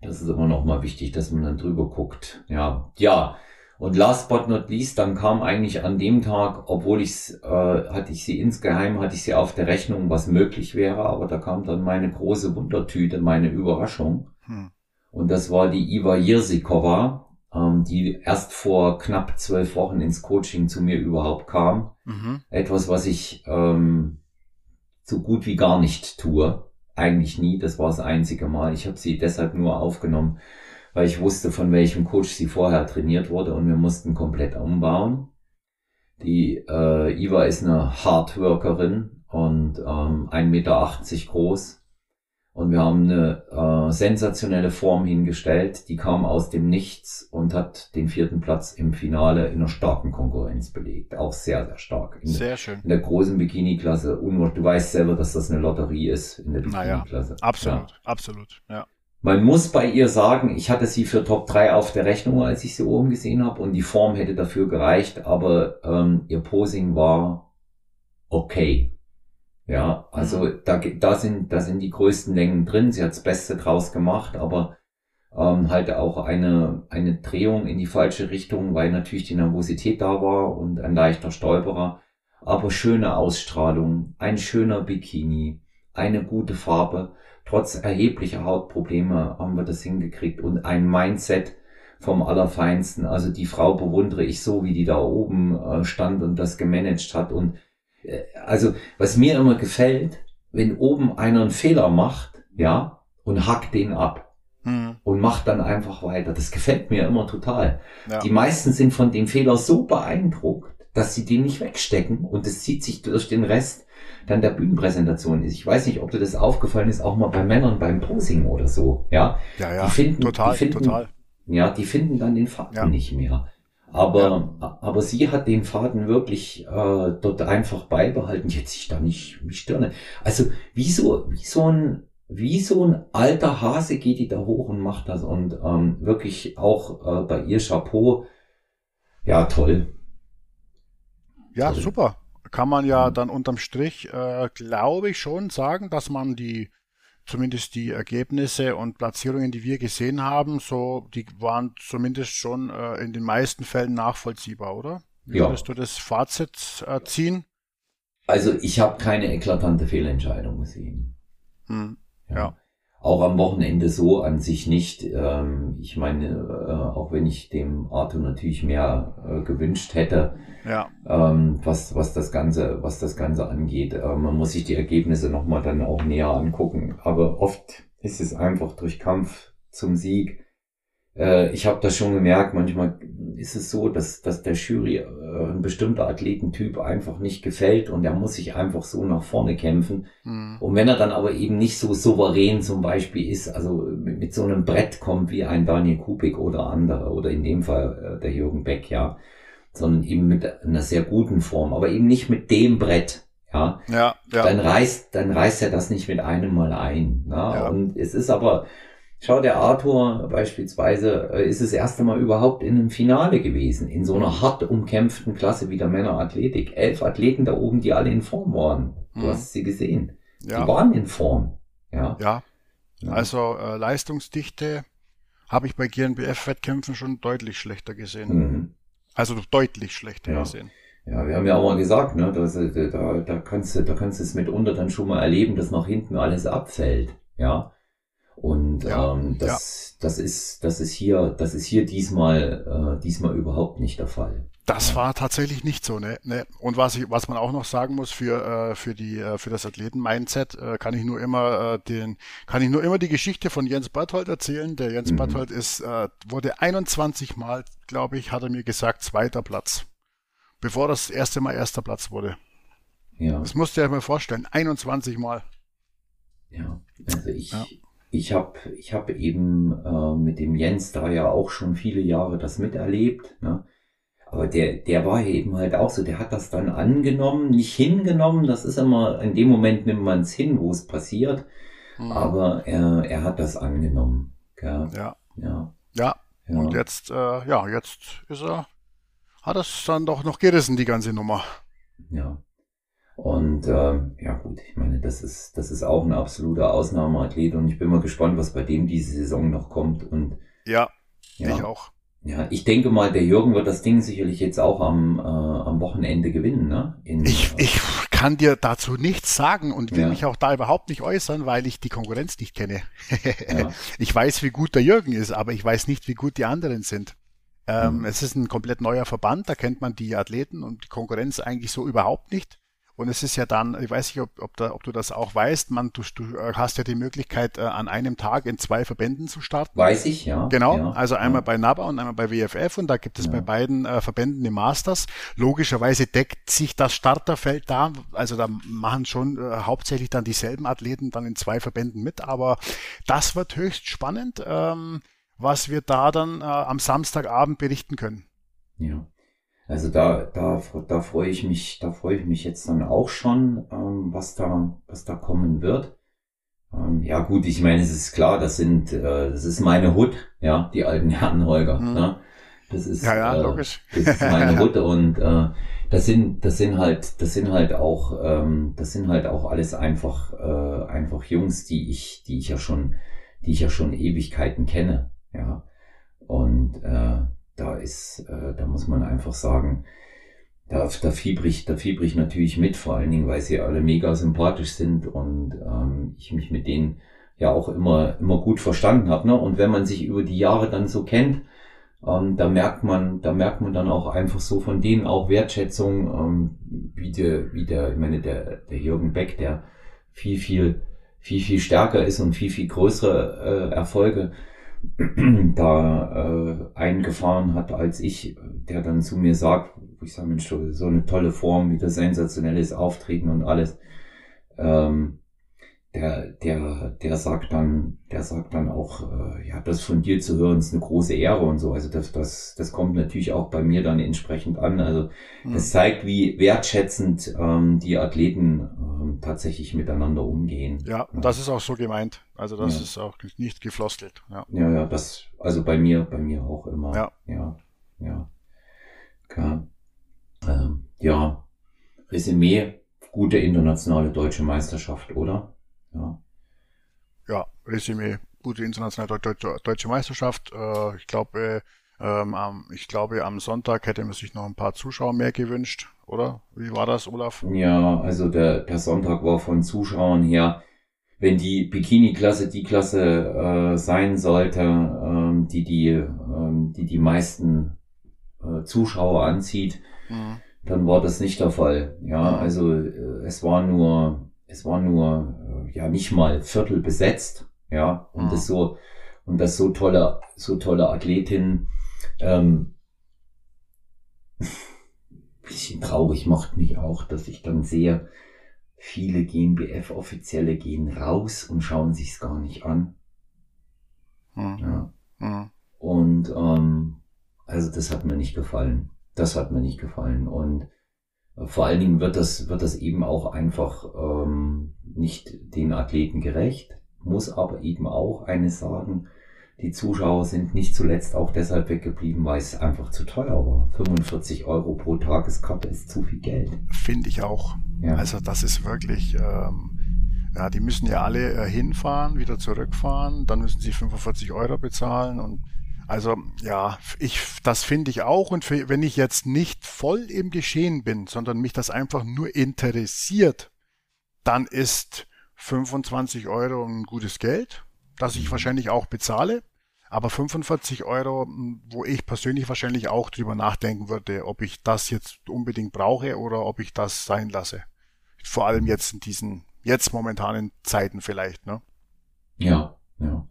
Das ist immer noch mal wichtig, dass man dann drüber guckt. Ja, ja. Und last but not least, dann kam eigentlich an dem Tag, obwohl ich äh, hatte ich sie insgeheim, hatte ich sie auf der Rechnung, was möglich wäre, aber da kam dann meine große Wundertüte, meine Überraschung. Hm. Und das war die Iva Jirsikova, ähm, die erst vor knapp zwölf Wochen ins Coaching zu mir überhaupt kam. Mhm. Etwas, was ich ähm, so gut wie gar nicht tue eigentlich nie. Das war das einzige Mal. Ich habe sie deshalb nur aufgenommen, weil ich wusste, von welchem Coach sie vorher trainiert wurde und wir mussten komplett umbauen. Die äh, Iva ist eine Hardworkerin und ähm, 1,80 Meter groß und wir haben eine äh, sensationelle Form hingestellt, die kam aus dem Nichts und hat den vierten Platz im Finale in einer starken Konkurrenz belegt. Auch sehr, sehr stark. In sehr schön. In der großen Bikini-Klasse. Du weißt selber, dass das eine Lotterie ist in der Bikini-Klasse. Naja, absolut, ja. absolut, ja. Man muss bei ihr sagen, ich hatte sie für Top 3 auf der Rechnung, als ich sie oben gesehen habe und die Form hätte dafür gereicht, aber ähm, ihr Posing war okay. Ja, also mhm. da, da sind, da sind die größten Längen drin. Sie hat das Beste draus gemacht, aber ähm, halt auch eine, eine Drehung in die falsche Richtung, weil natürlich die Nervosität da war und ein leichter Stolperer. Aber schöne Ausstrahlung, ein schöner Bikini, eine gute Farbe. Trotz erheblicher Hautprobleme haben wir das hingekriegt und ein Mindset vom Allerfeinsten. Also die Frau bewundere ich so, wie die da oben äh, stand und das gemanagt hat und also was mir immer gefällt, wenn oben einer einen Fehler macht, ja, und hackt den ab hm. und macht dann einfach weiter. Das gefällt mir immer total. Ja. Die meisten sind von dem Fehler so beeindruckt, dass sie den nicht wegstecken und es zieht sich durch den Rest dann der Bühnenpräsentation ist. Ich weiß nicht, ob dir das aufgefallen ist, auch mal bei Männern beim Posing oder so, ja. Ja, ja, die finden, total, die finden, total. Ja, die finden dann den Faden ja. nicht mehr. Aber, ja. aber sie hat den Faden wirklich äh, dort einfach beibehalten. Jetzt sich da nicht mich stören. Also wie so, wie so ein wie so ein alter Hase geht die da hoch und macht das und ähm, wirklich auch äh, bei ihr Chapeau. Ja, toll. Ja, toll. super. Kann man ja dann unterm Strich, äh, glaube ich, schon sagen, dass man die zumindest die Ergebnisse und Platzierungen, die wir gesehen haben, so, die waren zumindest schon äh, in den meisten Fällen nachvollziehbar, oder? Wie ja. würdest du das Fazit äh, ziehen? Also ich habe keine eklatante Fehlentscheidung gesehen. Hm. Ja. ja. Auch am Wochenende so an sich nicht. Ähm, ich meine, äh, auch wenn ich dem Arthur natürlich mehr äh, gewünscht hätte, ja. ähm, was, was das Ganze, was das Ganze angeht. Äh, man muss sich die Ergebnisse nochmal dann auch näher angucken. Aber oft ist es einfach durch Kampf zum Sieg äh, ich habe das schon gemerkt, manchmal ist es so, dass, dass der Jury äh, ein bestimmter Athletentyp einfach nicht gefällt und er muss sich einfach so nach vorne kämpfen. Mhm. Und wenn er dann aber eben nicht so souverän zum Beispiel ist, also mit, mit so einem Brett kommt wie ein Daniel Kubik oder andere, oder in dem Fall äh, der Jürgen Beck, ja, sondern eben mit einer sehr guten Form, aber eben nicht mit dem Brett. Ja, ja, ja. dann reißt, dann reißt er das nicht mit einem Mal ein. Ne? Ja. Und es ist aber, Schau, der Arthur beispielsweise äh, ist das erste Mal überhaupt in einem Finale gewesen, in so einer hart umkämpften Klasse wie der Männerathletik. Elf Athleten da oben, die alle in Form waren. Du mhm. hast sie gesehen. Ja. Die waren in Form. Ja. Ja. Also äh, Leistungsdichte habe ich bei GNBF-Wettkämpfen schon deutlich schlechter gesehen. Mhm. Also deutlich schlechter ja. gesehen. Ja, wir haben ja auch mal gesagt, ne, dass, äh, da, da kannst du, da kannst du es mitunter dann schon mal erleben, dass nach hinten alles abfällt. Ja. Und ja, ähm, das, ja. das ist, das ist hier, das ist hier diesmal, äh, diesmal überhaupt nicht der Fall. Das war tatsächlich nicht so, ne? ne? Und was ich, was man auch noch sagen muss für äh, für die äh, für das Athleten-Mindset, äh, kann ich nur immer äh, den, kann ich nur immer die Geschichte von Jens Barthold erzählen. Der Jens mhm. Barthold ist äh, wurde 21 Mal, glaube ich, hat er mir gesagt, zweiter Platz, bevor das erste Mal erster Platz wurde. Ja. Das musst du dir mal vorstellen, 21 Mal. Ja, also ich, ja ich habe ich hab eben äh, mit dem Jens da ja auch schon viele Jahre das miterlebt. Ne? Aber der, der war eben halt auch so, der hat das dann angenommen, nicht hingenommen. Das ist immer, in dem Moment nimmt man es hin, wo es passiert. Mhm. Aber er, er hat das angenommen. Gell? Ja. Ja. Ja. ja. Und jetzt, äh, ja, jetzt ist er, hat es dann doch noch gerissen, die ganze Nummer. Ja. Und ähm, ja gut, ich meine, das ist, das ist auch ein absoluter Ausnahmeathlet und ich bin mal gespannt, was bei dem diese Saison noch kommt. Und ja, ja ich auch. Ja, ich denke mal, der Jürgen wird das Ding sicherlich jetzt auch am, äh, am Wochenende gewinnen, ne? In, ich, äh, ich kann dir dazu nichts sagen und will ja. mich auch da überhaupt nicht äußern, weil ich die Konkurrenz nicht kenne. ja. Ich weiß, wie gut der Jürgen ist, aber ich weiß nicht, wie gut die anderen sind. Ähm, mhm. Es ist ein komplett neuer Verband, da kennt man die Athleten und die Konkurrenz eigentlich so überhaupt nicht. Und es ist ja dann, ich weiß nicht, ob, ob, da, ob du das auch weißt, man, du, du hast ja die Möglichkeit, äh, an einem Tag in zwei Verbänden zu starten. Weiß ich, ja. Genau, ja, also einmal ja. bei NABA und einmal bei WFF und da gibt es ja. bei beiden äh, Verbänden die Masters. Logischerweise deckt sich das Starterfeld da, also da machen schon äh, hauptsächlich dann dieselben Athleten dann in zwei Verbänden mit, aber das wird höchst spannend, ähm, was wir da dann äh, am Samstagabend berichten können. Ja. Also da, da, da freue ich mich, da freue ich mich jetzt dann auch schon, ähm, was da, was da kommen wird. Ähm, ja gut, ich meine, es ist klar, das sind, äh, das ist meine Hut, ja, die alten Herren Holger. Mhm. Ne? Das ist, ja, ja, äh, logisch. das ist meine Hut und äh, das sind, das sind halt, das sind halt auch, ähm, das sind halt auch alles einfach, äh, einfach Jungs, die ich, die ich ja schon, die ich ja schon Ewigkeiten kenne, ja. Und äh, da ist, äh, da muss man einfach sagen, da, da fieber ich, da fieber ich natürlich mit, vor allen Dingen, weil sie alle mega sympathisch sind und ähm, ich mich mit denen ja auch immer, immer gut verstanden habe. Ne? Und wenn man sich über die Jahre dann so kennt, ähm, da merkt man, da merkt man dann auch einfach so von denen auch Wertschätzung, ähm, wie der, wie der, ich meine, der, der Jürgen Beck, der viel, viel, viel, viel stärker ist und viel, viel größere äh, Erfolge da äh, eingefahren hat als ich, der dann zu mir sagt, ich sage, Mensch, so eine tolle Form, wieder sensationelles Auftreten und alles. Ähm, der, der, der sagt dann, der sagt dann auch, äh, ja, das von dir zu hören ist eine große Ehre und so. Also das, das, das kommt natürlich auch bei mir dann entsprechend an. Also mhm. das zeigt, wie wertschätzend ähm, die Athleten ähm, tatsächlich miteinander umgehen. Ja, ja, das ist auch so gemeint. Also das ja. ist auch nicht gefloskelt. Ja. ja, ja, das, also bei mir, bei mir auch immer. Ja, ja, ja. Klar. Ähm, ja, Resümee, gute internationale deutsche Meisterschaft, oder? Ja, ja Resümee, gute internationale deutsche, Meisterschaft. Äh, ich glaube, ähm, ich glaube, am Sonntag hätte man sich noch ein paar Zuschauer mehr gewünscht, oder? Wie war das, Olaf? Ja, also der, der Sonntag war von Zuschauern her, wenn die Bikini-Klasse die Klasse äh, sein sollte, ähm, die die, ähm, die die meisten äh, Zuschauer anzieht, mhm. dann war das nicht der Fall. Ja, mhm. also äh, es war nur, es war nur ja nicht mal Viertel besetzt, ja, und mhm. das so, und das so tolle, so tolle Athletin, ähm, bisschen traurig macht mich auch, dass ich dann sehe, viele GmbF-Offizielle gehen raus und schauen sich's gar nicht an. Mhm. Ja. Mhm. Und ähm, also das hat mir nicht gefallen. Das hat mir nicht gefallen. Und vor allen Dingen wird das, wird das eben auch einfach ähm, nicht den Athleten gerecht, muss aber eben auch eines sagen, die Zuschauer sind nicht zuletzt auch deshalb weggeblieben, weil es einfach zu teuer war. 45 Euro pro Tageskarte ist zu viel Geld. Finde ich auch. Ja. Also das ist wirklich, ähm, ja, die müssen ja alle äh, hinfahren, wieder zurückfahren, dann müssen sie 45 Euro bezahlen und also ja, ich, das finde ich auch. Und für, wenn ich jetzt nicht voll im Geschehen bin, sondern mich das einfach nur interessiert, dann ist 25 Euro ein gutes Geld, das ich mhm. wahrscheinlich auch bezahle. Aber 45 Euro, wo ich persönlich wahrscheinlich auch drüber nachdenken würde, ob ich das jetzt unbedingt brauche oder ob ich das sein lasse. Vor allem jetzt in diesen, jetzt momentanen Zeiten vielleicht, ne? Ja, ja.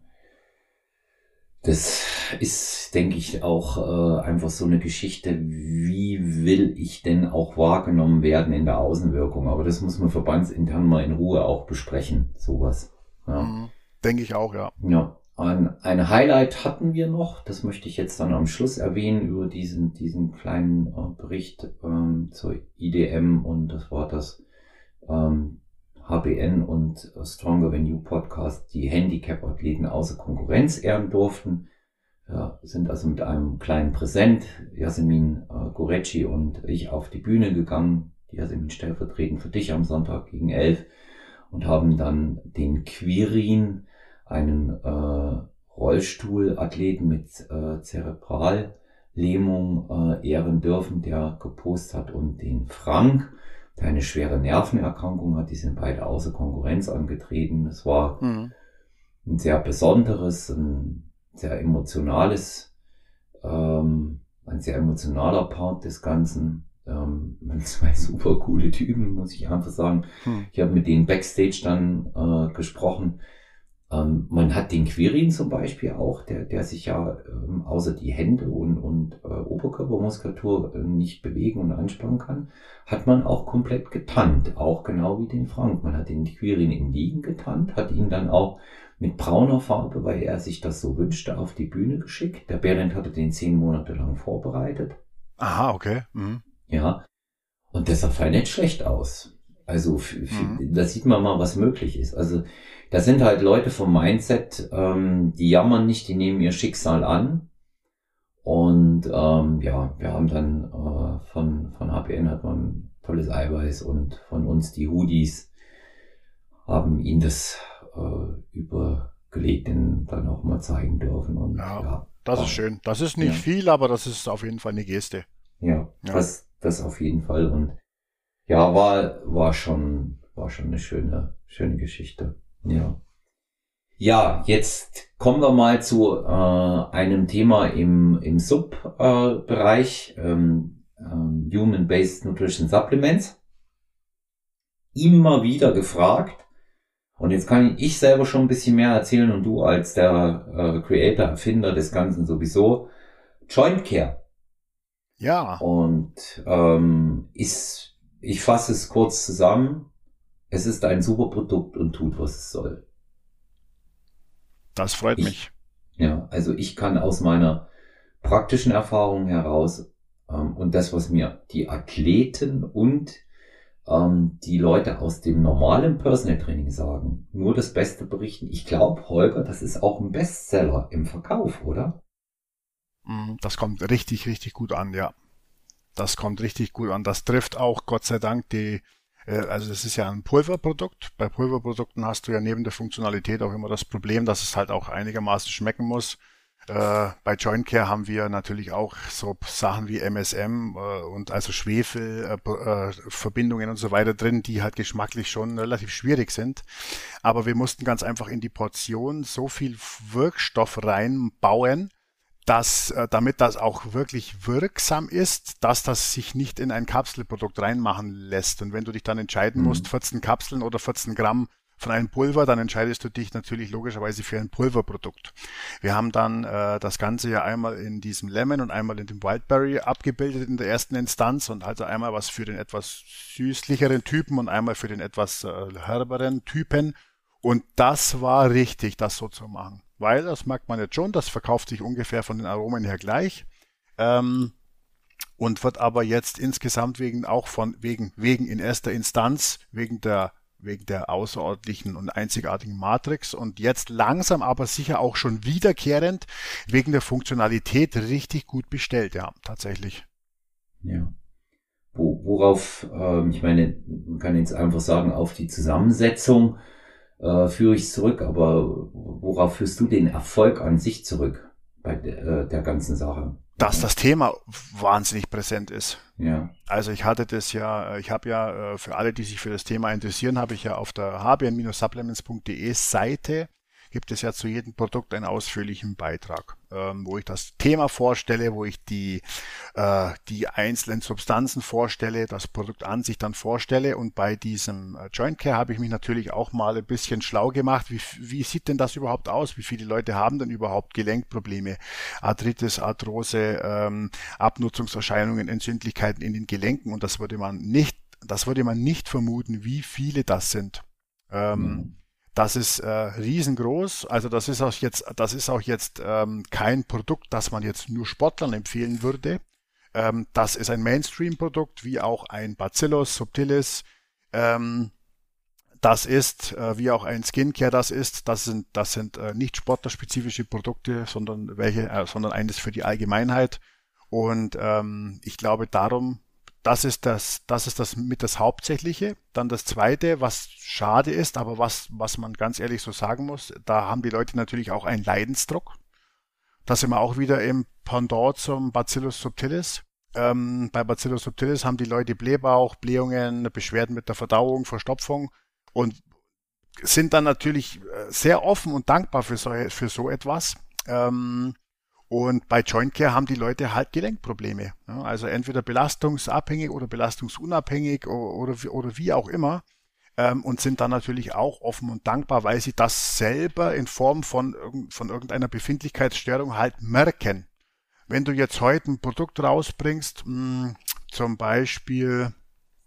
Das ist, denke ich, auch äh, einfach so eine Geschichte, wie will ich denn auch wahrgenommen werden in der Außenwirkung. Aber das muss man verbandsintern mal in Ruhe auch besprechen, sowas. Ja. Mhm. Denke ich auch, ja. Ja. Ein, ein Highlight hatten wir noch, das möchte ich jetzt dann am Schluss erwähnen, über diesen, diesen kleinen äh, Bericht ähm, zur IDM und das war das HBN und Stronger Than You Podcast die Handicap-Athleten außer Konkurrenz ehren durften. Ja, sind also mit einem kleinen Präsent, Yasemin äh, Gorecci und ich auf die Bühne gegangen, die Yasemin stellvertretend für dich am Sonntag gegen elf und haben dann den Quirin, einen äh, Rollstuhlathleten mit äh, Zerebrallähmung äh, ehren dürfen, der gepostet hat und den Frank, der eine schwere Nervenerkrankung hat. Die sind beide außer Konkurrenz angetreten. Es war mhm. ein sehr besonderes, ein sehr emotionales, ähm, ein sehr emotionaler Part des Ganzen. Ähm, zwei super coole Typen, muss ich einfach sagen. Mhm. Ich habe mit denen backstage dann äh, gesprochen. Ähm, man hat den Quirin zum Beispiel auch, der, der sich ja ähm, außer die Hände und, und äh, Oberkörpermuskulatur äh, nicht bewegen und anspannen kann, hat man auch komplett getannt, auch genau wie den Frank. Man hat den Quirin im Liegen getannt, hat ihn dann auch mit brauner Farbe, weil er sich das so wünschte, auf die Bühne geschickt. Der Berend hatte den zehn Monate lang vorbereitet. Aha, okay. Mhm. Ja. Und das sah nicht schlecht aus. Also mhm. da sieht man mal, was möglich ist. Also das sind halt Leute vom Mindset, ähm, die jammern nicht, die nehmen ihr Schicksal an. Und ähm, ja, wir haben dann äh, von, von HPN hat man tolles Eiweiß und von uns die Hoodies haben ihnen das äh, übergelegt und dann auch mal zeigen dürfen. Und, ja, ja das ist schön. Das ist nicht ja. viel, aber das ist auf jeden Fall eine Geste. Ja, ja. Das, das auf jeden Fall. Und ja, war, war schon, war schon eine schöne, schöne Geschichte. Ja. Ja, jetzt kommen wir mal zu äh, einem Thema im, im Sub-Bereich, äh, ähm, ähm, Human-Based Nutrition Supplements. Immer wieder gefragt. Und jetzt kann ich selber schon ein bisschen mehr erzählen und du als der äh, Creator, Erfinder des Ganzen sowieso. Joint Care. Ja. Und ähm, ist, ich fasse es kurz zusammen. Es ist ein super Produkt und tut, was es soll. Das freut ich, mich. Ja, also ich kann aus meiner praktischen Erfahrung heraus ähm, und das, was mir die Athleten und ähm, die Leute aus dem normalen Personal Training sagen, nur das Beste berichten. Ich glaube, Holger, das ist auch ein Bestseller im Verkauf, oder? Mm, das kommt richtig, richtig gut an, ja. Das kommt richtig gut an. Das trifft auch Gott sei Dank die äh, also das ist ja ein Pulverprodukt. Bei Pulverprodukten hast du ja neben der Funktionalität auch immer das Problem, dass es halt auch einigermaßen schmecken muss. Äh, bei Joint Care haben wir natürlich auch so Sachen wie MSM äh, und also Schwefelverbindungen und so weiter drin, die halt geschmacklich schon relativ schwierig sind. Aber wir mussten ganz einfach in die Portion so viel Wirkstoff reinbauen, dass äh, damit das auch wirklich wirksam ist, dass das sich nicht in ein Kapselprodukt reinmachen lässt. Und wenn du dich dann entscheiden mhm. musst, 14 Kapseln oder 14 Gramm von einem Pulver, dann entscheidest du dich natürlich logischerweise für ein Pulverprodukt. Wir haben dann äh, das Ganze ja einmal in diesem Lemon und einmal in dem Wildberry abgebildet in der ersten Instanz und also einmal was für den etwas süßlicheren Typen und einmal für den etwas äh, herberen Typen. Und das war richtig, das so zu machen weil das merkt man jetzt schon, das verkauft sich ungefähr von den Aromen her gleich. Ähm, und wird aber jetzt insgesamt wegen auch von wegen wegen in erster Instanz wegen der wegen der außerordentlichen und einzigartigen Matrix und jetzt langsam aber sicher auch schon wiederkehrend wegen der Funktionalität richtig gut bestellt, ja, tatsächlich. Ja. Wo, worauf, ähm, ich meine, man kann jetzt einfach sagen, auf die Zusammensetzung äh, führe ich zurück, aber worauf führst du den Erfolg an sich zurück bei de, äh, der ganzen Sache? Dass das Thema wahnsinnig präsent ist. Ja. Also ich hatte das ja, ich habe ja äh, für alle, die sich für das Thema interessieren, habe ich ja auf der hbn-supplements.de Seite gibt es ja zu jedem Produkt einen ausführlichen Beitrag, ähm, wo ich das Thema vorstelle, wo ich die, äh, die einzelnen Substanzen vorstelle, das Produkt an sich dann vorstelle. Und bei diesem äh, Joint Care habe ich mich natürlich auch mal ein bisschen schlau gemacht. Wie, wie sieht denn das überhaupt aus? Wie viele Leute haben denn überhaupt Gelenkprobleme? Arthritis, Arthrose, ähm, Abnutzungserscheinungen, Entzündlichkeiten in den Gelenken. Und das würde man nicht, das würde man nicht vermuten, wie viele das sind. Ähm, mhm. Das ist äh, riesengroß. Also das ist auch jetzt, das ist auch jetzt ähm, kein Produkt, das man jetzt nur Sportlern empfehlen würde. Ähm, das ist ein Mainstream-Produkt, wie auch ein Bacillus subtilis. Ähm, das ist, äh, wie auch ein Skincare das ist, das sind, das sind äh, nicht sportlerspezifische Produkte, sondern welche, äh, sondern eines für die Allgemeinheit. Und ähm, ich glaube, darum das ist das, das ist das mit das Hauptsächliche. Dann das zweite, was schade ist, aber was, was man ganz ehrlich so sagen muss, da haben die Leute natürlich auch einen Leidensdruck. Da sind wir auch wieder im Pendant zum Bacillus subtilis. Ähm, bei Bacillus subtilis haben die Leute Blähbauch, Blähungen, Beschwerden mit der Verdauung, Verstopfung und sind dann natürlich äh, sehr offen und dankbar für so, für so etwas. Ähm, und bei Joint Care haben die Leute halt Gelenkprobleme. Also entweder belastungsabhängig oder belastungsunabhängig oder, oder wie auch immer. Ähm, und sind dann natürlich auch offen und dankbar, weil sie das selber in Form von, von irgendeiner Befindlichkeitsstörung halt merken. Wenn du jetzt heute ein Produkt rausbringst, hm, zum Beispiel,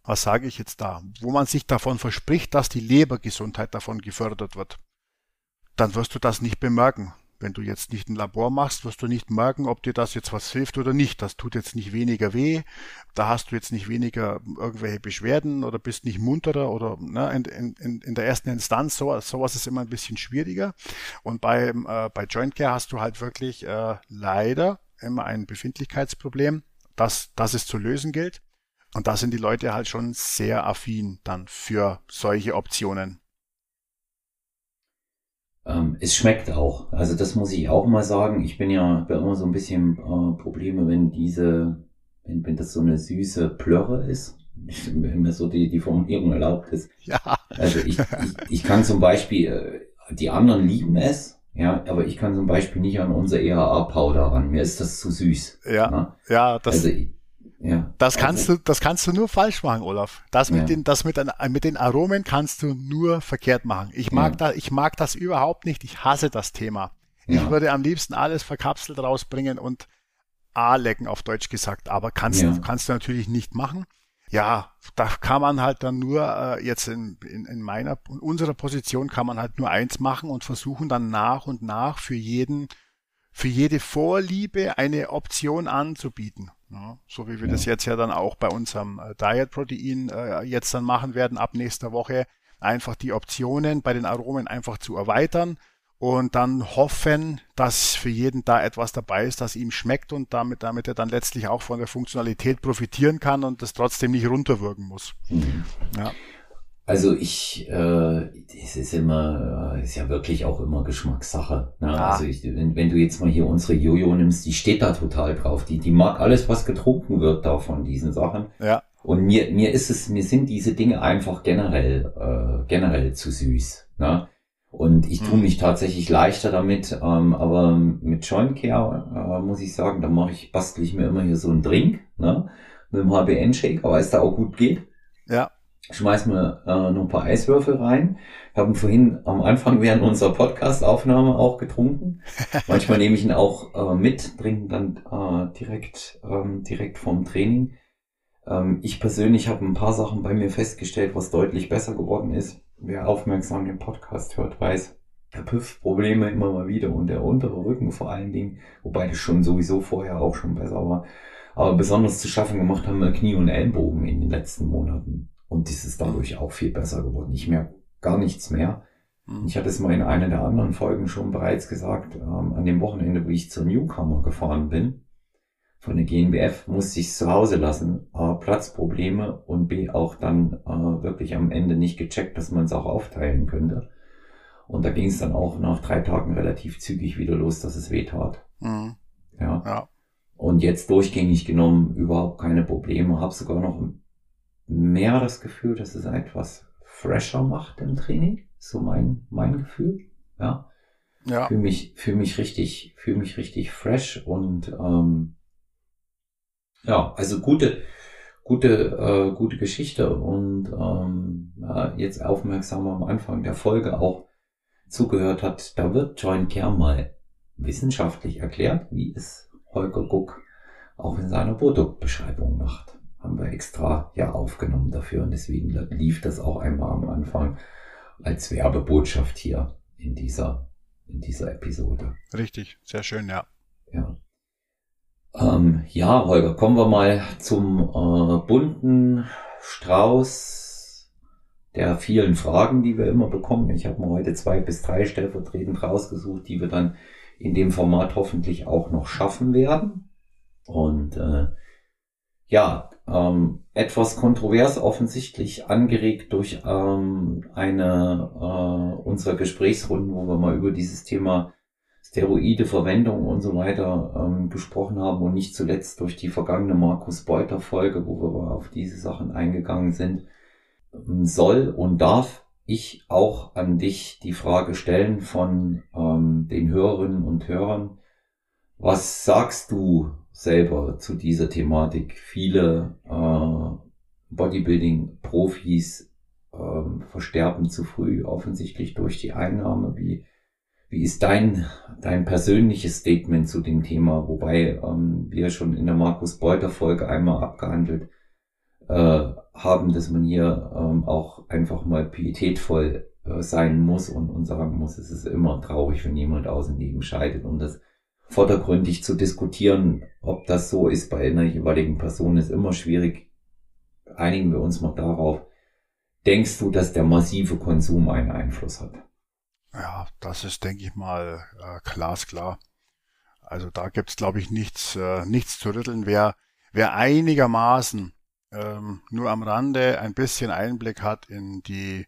was sage ich jetzt da, wo man sich davon verspricht, dass die Lebergesundheit davon gefördert wird, dann wirst du das nicht bemerken. Wenn du jetzt nicht ein Labor machst, wirst du nicht merken, ob dir das jetzt was hilft oder nicht. Das tut jetzt nicht weniger weh. Da hast du jetzt nicht weniger irgendwelche Beschwerden oder bist nicht munterer oder ne, in, in, in der ersten Instanz. So, sowas ist immer ein bisschen schwieriger. Und bei, äh, bei Joint Care hast du halt wirklich äh, leider immer ein Befindlichkeitsproblem, das, das es zu lösen gilt. Und da sind die Leute halt schon sehr affin dann für solche Optionen. Ähm, es schmeckt auch. Also das muss ich auch mal sagen. Ich bin ja immer so ein bisschen äh, Probleme, wenn diese, wenn, wenn das so eine süße Plörre ist. Wenn mir so die, die Formulierung erlaubt ist. Ja. Also ich, ich, ich kann zum Beispiel, äh, die anderen lieben es, ja, aber ich kann zum Beispiel nicht an unser EHA-Powder ran. Mir ist das zu süß. Ja, ne? ja, das, Also, ja. das kannst du, das kannst du nur falsch machen, Olaf. Das mit Ja. den, das mit den, mit den Aromen kannst du nur verkehrt machen. Ich mag Ja. da, ich mag das überhaupt nicht. Ich hasse das Thema. Ich Ja. würde am liebsten alles verkapselt rausbringen und A lecken auf Deutsch gesagt, aber kannst, Ja. du kannst du natürlich nicht machen. Ja, da kann man halt dann nur äh, jetzt in, in, in meiner, in unserer Position kann man halt nur eins machen und versuchen dann nach und nach für jeden, für jede Vorliebe eine Option anzubieten. Ja, so wie wir Ja. das jetzt ja dann auch bei unserem äh, Diet Protein äh, jetzt dann machen werden ab nächster Woche, einfach die Optionen bei den Aromen einfach zu erweitern und dann hoffen, dass für jeden da etwas dabei ist, das ihm schmeckt und damit, damit er dann letztlich auch von der Funktionalität profitieren kann und das trotzdem nicht runterwirken muss. Mhm. Ja. Also ich, äh, es ist immer, äh, ist ja wirklich auch immer Geschmackssache. Ne? Ja. Also ich, wenn, wenn du jetzt mal hier unsere Jojo nimmst, die steht da total drauf. Die, die mag alles, was getrunken wird da von diesen Sachen. Ja, Und mir, mir ist es, mir sind diese Dinge einfach generell, äh, generell zu süß. Ne? Und ich tue Mhm. mich tatsächlich leichter damit, ähm, aber mit Joint Care äh, muss ich sagen, da mache ich, bastel ich mir immer hier so einen Drink, ne? Mit dem HBN-Shaker, weil es da auch gut geht. ja, Schmeiß mir äh, noch ein paar Eiswürfel rein. Haben vorhin am Anfang während unserer Podcast-Aufnahme auch getrunken. Manchmal nehme ich ihn auch äh, mit, trinke dann äh, direkt, ähm, direkt vom Training. Ähm, ich persönlich habe ein paar Sachen bei mir festgestellt, was deutlich besser geworden ist. Wer aufmerksam den Podcast hört, weiß, der Püff-Probleme immer mal wieder und der untere Rücken vor allen Dingen, wobei das schon sowieso vorher auch schon besser war. Aber besonders zu schaffen gemacht haben wir Knie und Ellenbogen in den letzten Monaten. Und das ist dadurch auch viel besser geworden. Ich merke gar nichts mehr. hm, Ich hatte es mal in einer der anderen Folgen schon bereits gesagt, ähm, an dem Wochenende, wo ich zur Newcomer gefahren bin, von der GNBF, musste ich es zu Hause lassen. A, Platzprobleme und B, auch dann äh, wirklich am Ende nicht gecheckt, dass man es auch aufteilen könnte. Und da ging es dann auch nach drei Tagen relativ zügig wieder los, dass es weh tat. hm, Ja. ja, Und jetzt durchgängig genommen überhaupt keine Probleme. Habe sogar noch mehr das Gefühl, dass es etwas fresher macht im Training. So mein, mein Gefühl. Ja. ja, Fühle mich, fühl mich richtig, fühle mich richtig fresh und ähm, ja, also gute, gute, äh, gute Geschichte und ähm, ja, jetzt aufmerksam am Anfang der Folge auch zugehört hat, da wird Joint Care mal wissenschaftlich erklärt, wie es Holger Guck auch in seiner Produktbeschreibung macht. Haben wir extra ja aufgenommen dafür und deswegen lief das auch einmal am Anfang als Werbebotschaft hier in dieser, in dieser Episode. richtig, sehr schön, ja. Ja. Ähm, ja, Holger, kommen wir mal zum äh, bunten Strauß der vielen Fragen, die wir immer bekommen. Ich habe mir heute zwei bis drei stellvertretend rausgesucht, die wir dann in dem Format hoffentlich auch noch schaffen werden. Und äh, ja, ähm, etwas kontrovers offensichtlich angeregt durch ähm, eine äh, unserer Gesprächsrunden, wo wir mal über dieses Thema Steroide, Verwendung und so weiter ähm, gesprochen haben und nicht zuletzt durch die vergangene Markus Beuter Folge, wo wir auf diese Sachen eingegangen sind, ähm, soll und darf ich auch an dich die Frage stellen von ähm, den Hörerinnen und Hörern. Was sagst du selber zu dieser Thematik? Viele äh, Bodybuilding-Profis ähm, versterben zu früh, offensichtlich durch die Einnahme. Wie, wie ist dein, dein persönliches Statement zu dem Thema? Wobei ähm, wir schon in der Markus Beuter Folge einmal abgehandelt äh, haben, dass man hier ähm, auch einfach mal pietätvoll äh, sein muss und, und sagen muss, es ist immer traurig, wenn jemand aus dem Leben scheidet und das vordergründig zu diskutieren, ob das so ist bei einer jeweiligen Person, ist immer schwierig. Einigen wir uns mal darauf. Denkst du, dass der massive Konsum einen Einfluss hat? Ja, das ist, denke ich mal, äh, glasklar. Also da gibt's, glaube ich, nichts, äh, nichts zu rütteln. Wer, wer einigermaßen ähm, nur am Rande ein bisschen Einblick hat in die,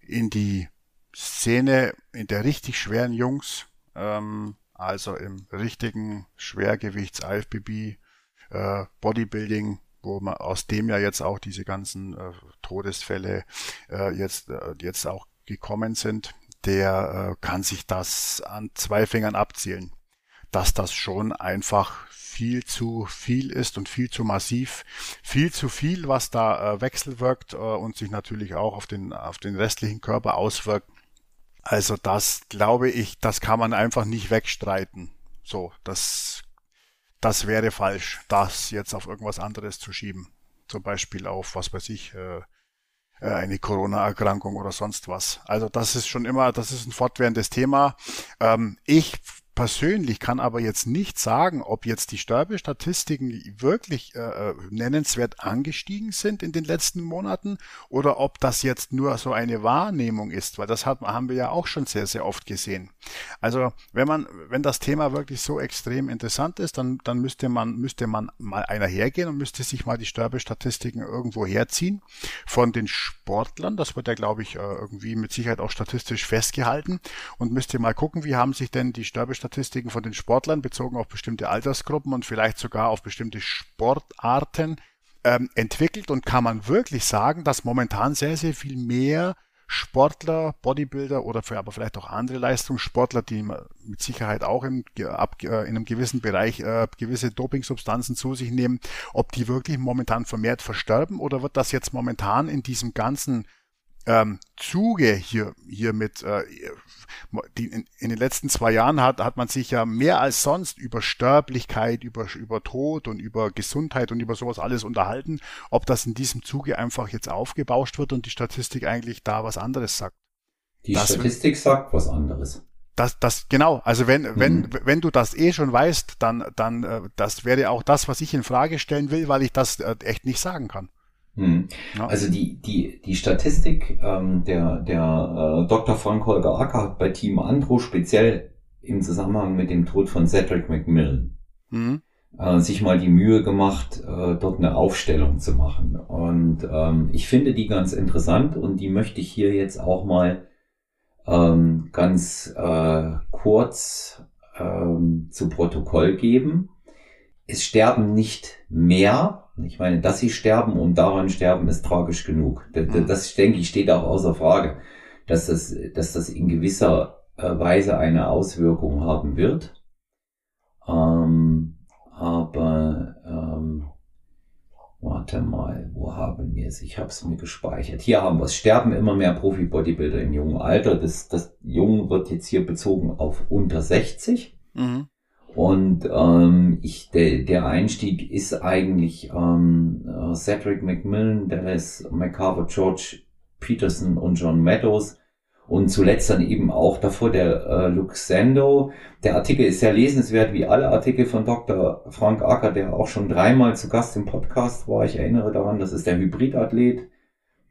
in die Szene in der richtig schweren Jungs, ähm, also im richtigen Schwergewichts-IFBB, äh, Bodybuilding, wo man aus dem ja jetzt auch diese ganzen äh, Todesfälle äh, jetzt, äh, jetzt auch gekommen sind, der äh, kann sich das an zwei Fingern abzählen, dass das schon einfach viel zu viel ist und viel zu massiv, viel zu viel, was da äh, wechselwirkt äh, und sich natürlich auch auf den, auf den restlichen Körper auswirkt. Also das glaube ich, das kann man einfach nicht wegstreiten. So, das, das wäre falsch, das jetzt auf irgendwas anderes zu schieben. Zum Beispiel auf, was weiß ich, äh, äh, eine Corona-Erkrankung oder sonst was. Also das ist schon immer, das ist ein fortwährendes Thema. Ähm, ich persönlich kann aber jetzt nicht sagen, ob jetzt die Sterbestatistiken wirklich äh, äh, nennenswert angestiegen sind in den letzten Monaten oder ob das jetzt nur so eine Wahrnehmung ist, weil das hat, haben wir ja auch schon sehr, sehr oft gesehen. Also wenn man, wenn das Thema wirklich so extrem interessant ist, dann, dann müsste man, müsste man mal einer hergehen und müsste sich mal die Sterbestatistiken irgendwo herziehen von den Sportlern. Das wird ja, glaube ich, äh, irgendwie mit Sicherheit auch statistisch festgehalten und müsste mal gucken, wie haben sich denn die Sterbestatistiken Statistiken von den Sportlern bezogen auf bestimmte Altersgruppen und vielleicht sogar auf bestimmte Sportarten ähm, entwickelt. Und kann man wirklich sagen, dass momentan sehr, sehr viel mehr Sportler, Bodybuilder oder für, aber vielleicht auch andere Leistungssportler, die mit Sicherheit auch in, ab, äh, in einem gewissen Bereich äh, gewisse Dopingsubstanzen zu sich nehmen, ob die wirklich momentan vermehrt versterben oder wird das jetzt momentan in diesem ganzen ähm, Zuge hier, hier mit, äh, die, in, in, den letzten zwei Jahren hat, hat man sich ja mehr als sonst über Sterblichkeit, über, über Tod und über Gesundheit und über sowas alles unterhalten, ob das in diesem Zuge einfach jetzt aufgebauscht wird und die Statistik eigentlich da was anderes sagt. Die das, Statistik sagt was anderes. Das, das, genau. Also wenn, mhm. wenn, wenn du das eh schon weißt, dann, dann, äh, das wäre auch das, was ich in Frage stellen will, weil ich das äh, echt nicht sagen kann. Hm. Ja. Also die, die, die Statistik, ähm, der, der äh, Dr. Frank Holger Acker hat bei Team Andro speziell im Zusammenhang mit dem Tod von Cedric McMillan mhm. äh, sich mal die Mühe gemacht, äh, dort eine Aufstellung zu machen. Und ähm, ich finde die ganz interessant und die möchte ich hier jetzt auch mal ähm, ganz äh, kurz ähm, zu Protokoll geben. Es sterben nicht mehr ich meine, dass sie sterben und daran sterben, ist tragisch genug. Das, mhm. das denke ich, steht auch außer Frage, dass das, dass das in gewisser äh, Weise eine Auswirkung haben wird. Ähm, aber ähm, warte mal, wo haben wir es? Ich habe es mir gespeichert. Hier haben wir es. Sterben immer mehr Profi-Bodybuilder im jungen Alter. Das, das Jung wird jetzt hier bezogen auf unter 60. Mhm. Und ähm, ich, der, der Einstieg ist eigentlich ähm, äh, Cedric McMillan, Dallas McCarver, George Peterson und John Meadows. Und zuletzt dann eben auch davor der äh, Luke Sando. Der Artikel ist sehr lesenswert, wie alle Artikel von Dr. Frank Acker, der auch schon dreimal zu Gast im Podcast war. Ich erinnere daran, das ist der Hybridathlet,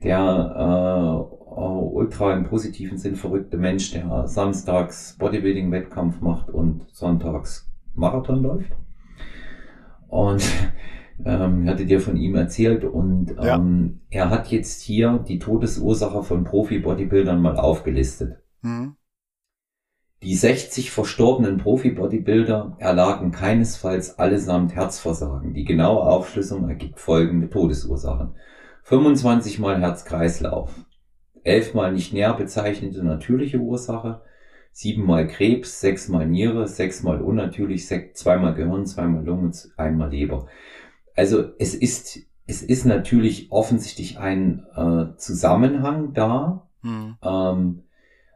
der äh, ultra im positiven Sinn verrückte Mensch, der samstags Bodybuilding-Wettkampf macht und sonntags Marathon läuft. Und ähm, hatte dir von ihm erzählt und ähm, ja. er hat jetzt hier die Todesursache von Profi-Bodybuildern mal aufgelistet. Mhm. Die 60 verstorbenen Profi-Bodybuilder erlagen keinesfalls allesamt Herzversagen. Die genaue Aufschlüsselung ergibt folgende Todesursachen. 25 mal Herz-Kreislauf, 11 mal nicht näher bezeichnete natürliche Ursache, siebenmal Krebs, sechsmal Niere, sechsmal unnatürlich, zweimal Gehirn, zweimal Lunge, einmal Leber. Also es ist, es ist natürlich offensichtlich ein äh, Zusammenhang da. Mhm. Ähm,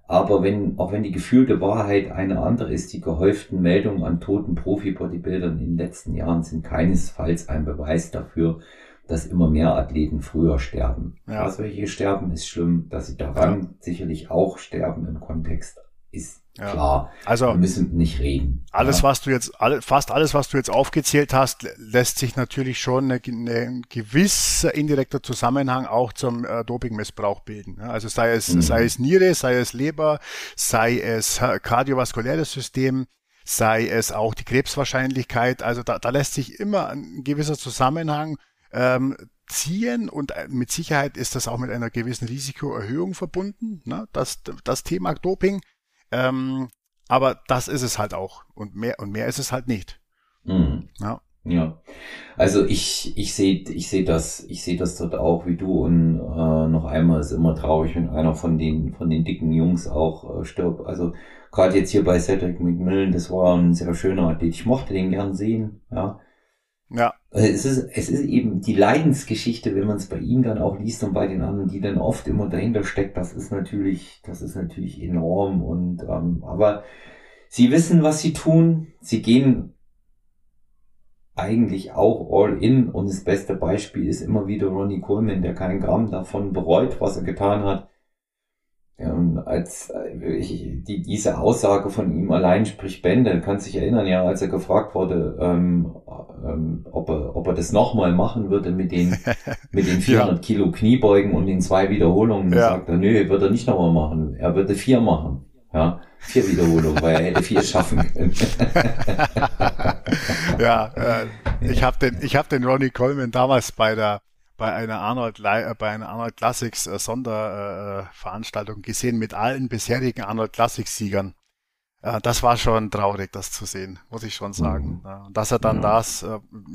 aber wenn, auch wenn die gefühlte Wahrheit eine andere ist, die gehäuften Meldungen an toten Profi-Bodybuildern in den letzten Jahren sind keinesfalls ein Beweis dafür, dass immer mehr Athleten früher sterben. Ja. Dass welche sterben, ist schlimm, dass sie daran ja. sicherlich auch sterben im Kontext ist ja. klar. Also wir müssen nicht reden. Alles, ja. was du jetzt, alle, fast alles, was du jetzt aufgezählt hast, lässt sich natürlich schon eine, eine, ein gewisser indirekter Zusammenhang auch zum äh, Dopingmissbrauch bilden. Ja, also sei es, mhm. sei es Niere, sei es Leber, sei es kardiovaskuläres System, sei es auch die Krebswahrscheinlichkeit. Also da, da lässt sich immer ein gewisser Zusammenhang ähm, ziehen und äh, mit Sicherheit ist das auch mit einer gewissen Risikoerhöhung verbunden. Ne? Das, das Thema Doping ähm, aber das ist es halt auch. Und mehr, und mehr ist es halt nicht. Mhm. Ja. Ja, also ich ich sehe ich sehe das ich sehe das dort auch wie du und äh, noch einmal ist immer traurig, wenn einer von den von den dicken Jungs auch äh, stirbt. Also gerade jetzt hier bei Cedric McMillan, das war ein sehr schöner Athlet. Ich mochte den gern sehen, ja. Ja. Also es ist es ist eben die Leidensgeschichte, wenn man es bei ihm dann auch liest und bei den anderen, die dann oft immer dahinter steckt. Das ist natürlich das ist natürlich enorm und ähm, aber sie wissen, was sie tun. Sie gehen eigentlich auch all in und das beste Beispiel ist immer wieder Ronnie Coleman, der kein Gramm davon bereut, was er getan hat. Ja, und als äh, ich, die, diese Aussage von ihm allein spricht Bände, kann sich erinnern, ja, als er gefragt wurde, ähm, ähm, ob, er, ob er das nochmal machen würde mit den, mit den 400 ja. Kilo Kniebeugen und den zwei Wiederholungen, ja. sagt er, nö, wird er nicht nochmal machen, er würde vier machen. Ja, vier Wiederholungen, weil er hätte vier schaffen können. ja, äh, ich habe den, ich habe den Ronnie Coleman damals bei der bei einer Arnold äh, bei einer Arnold Classics äh, Sonderveranstaltung gesehen mit allen bisherigen Arnold Classics Siegern. Äh, das war schon traurig, das zu sehen, muss ich schon sagen. Mhm. Dass er dann ja. das,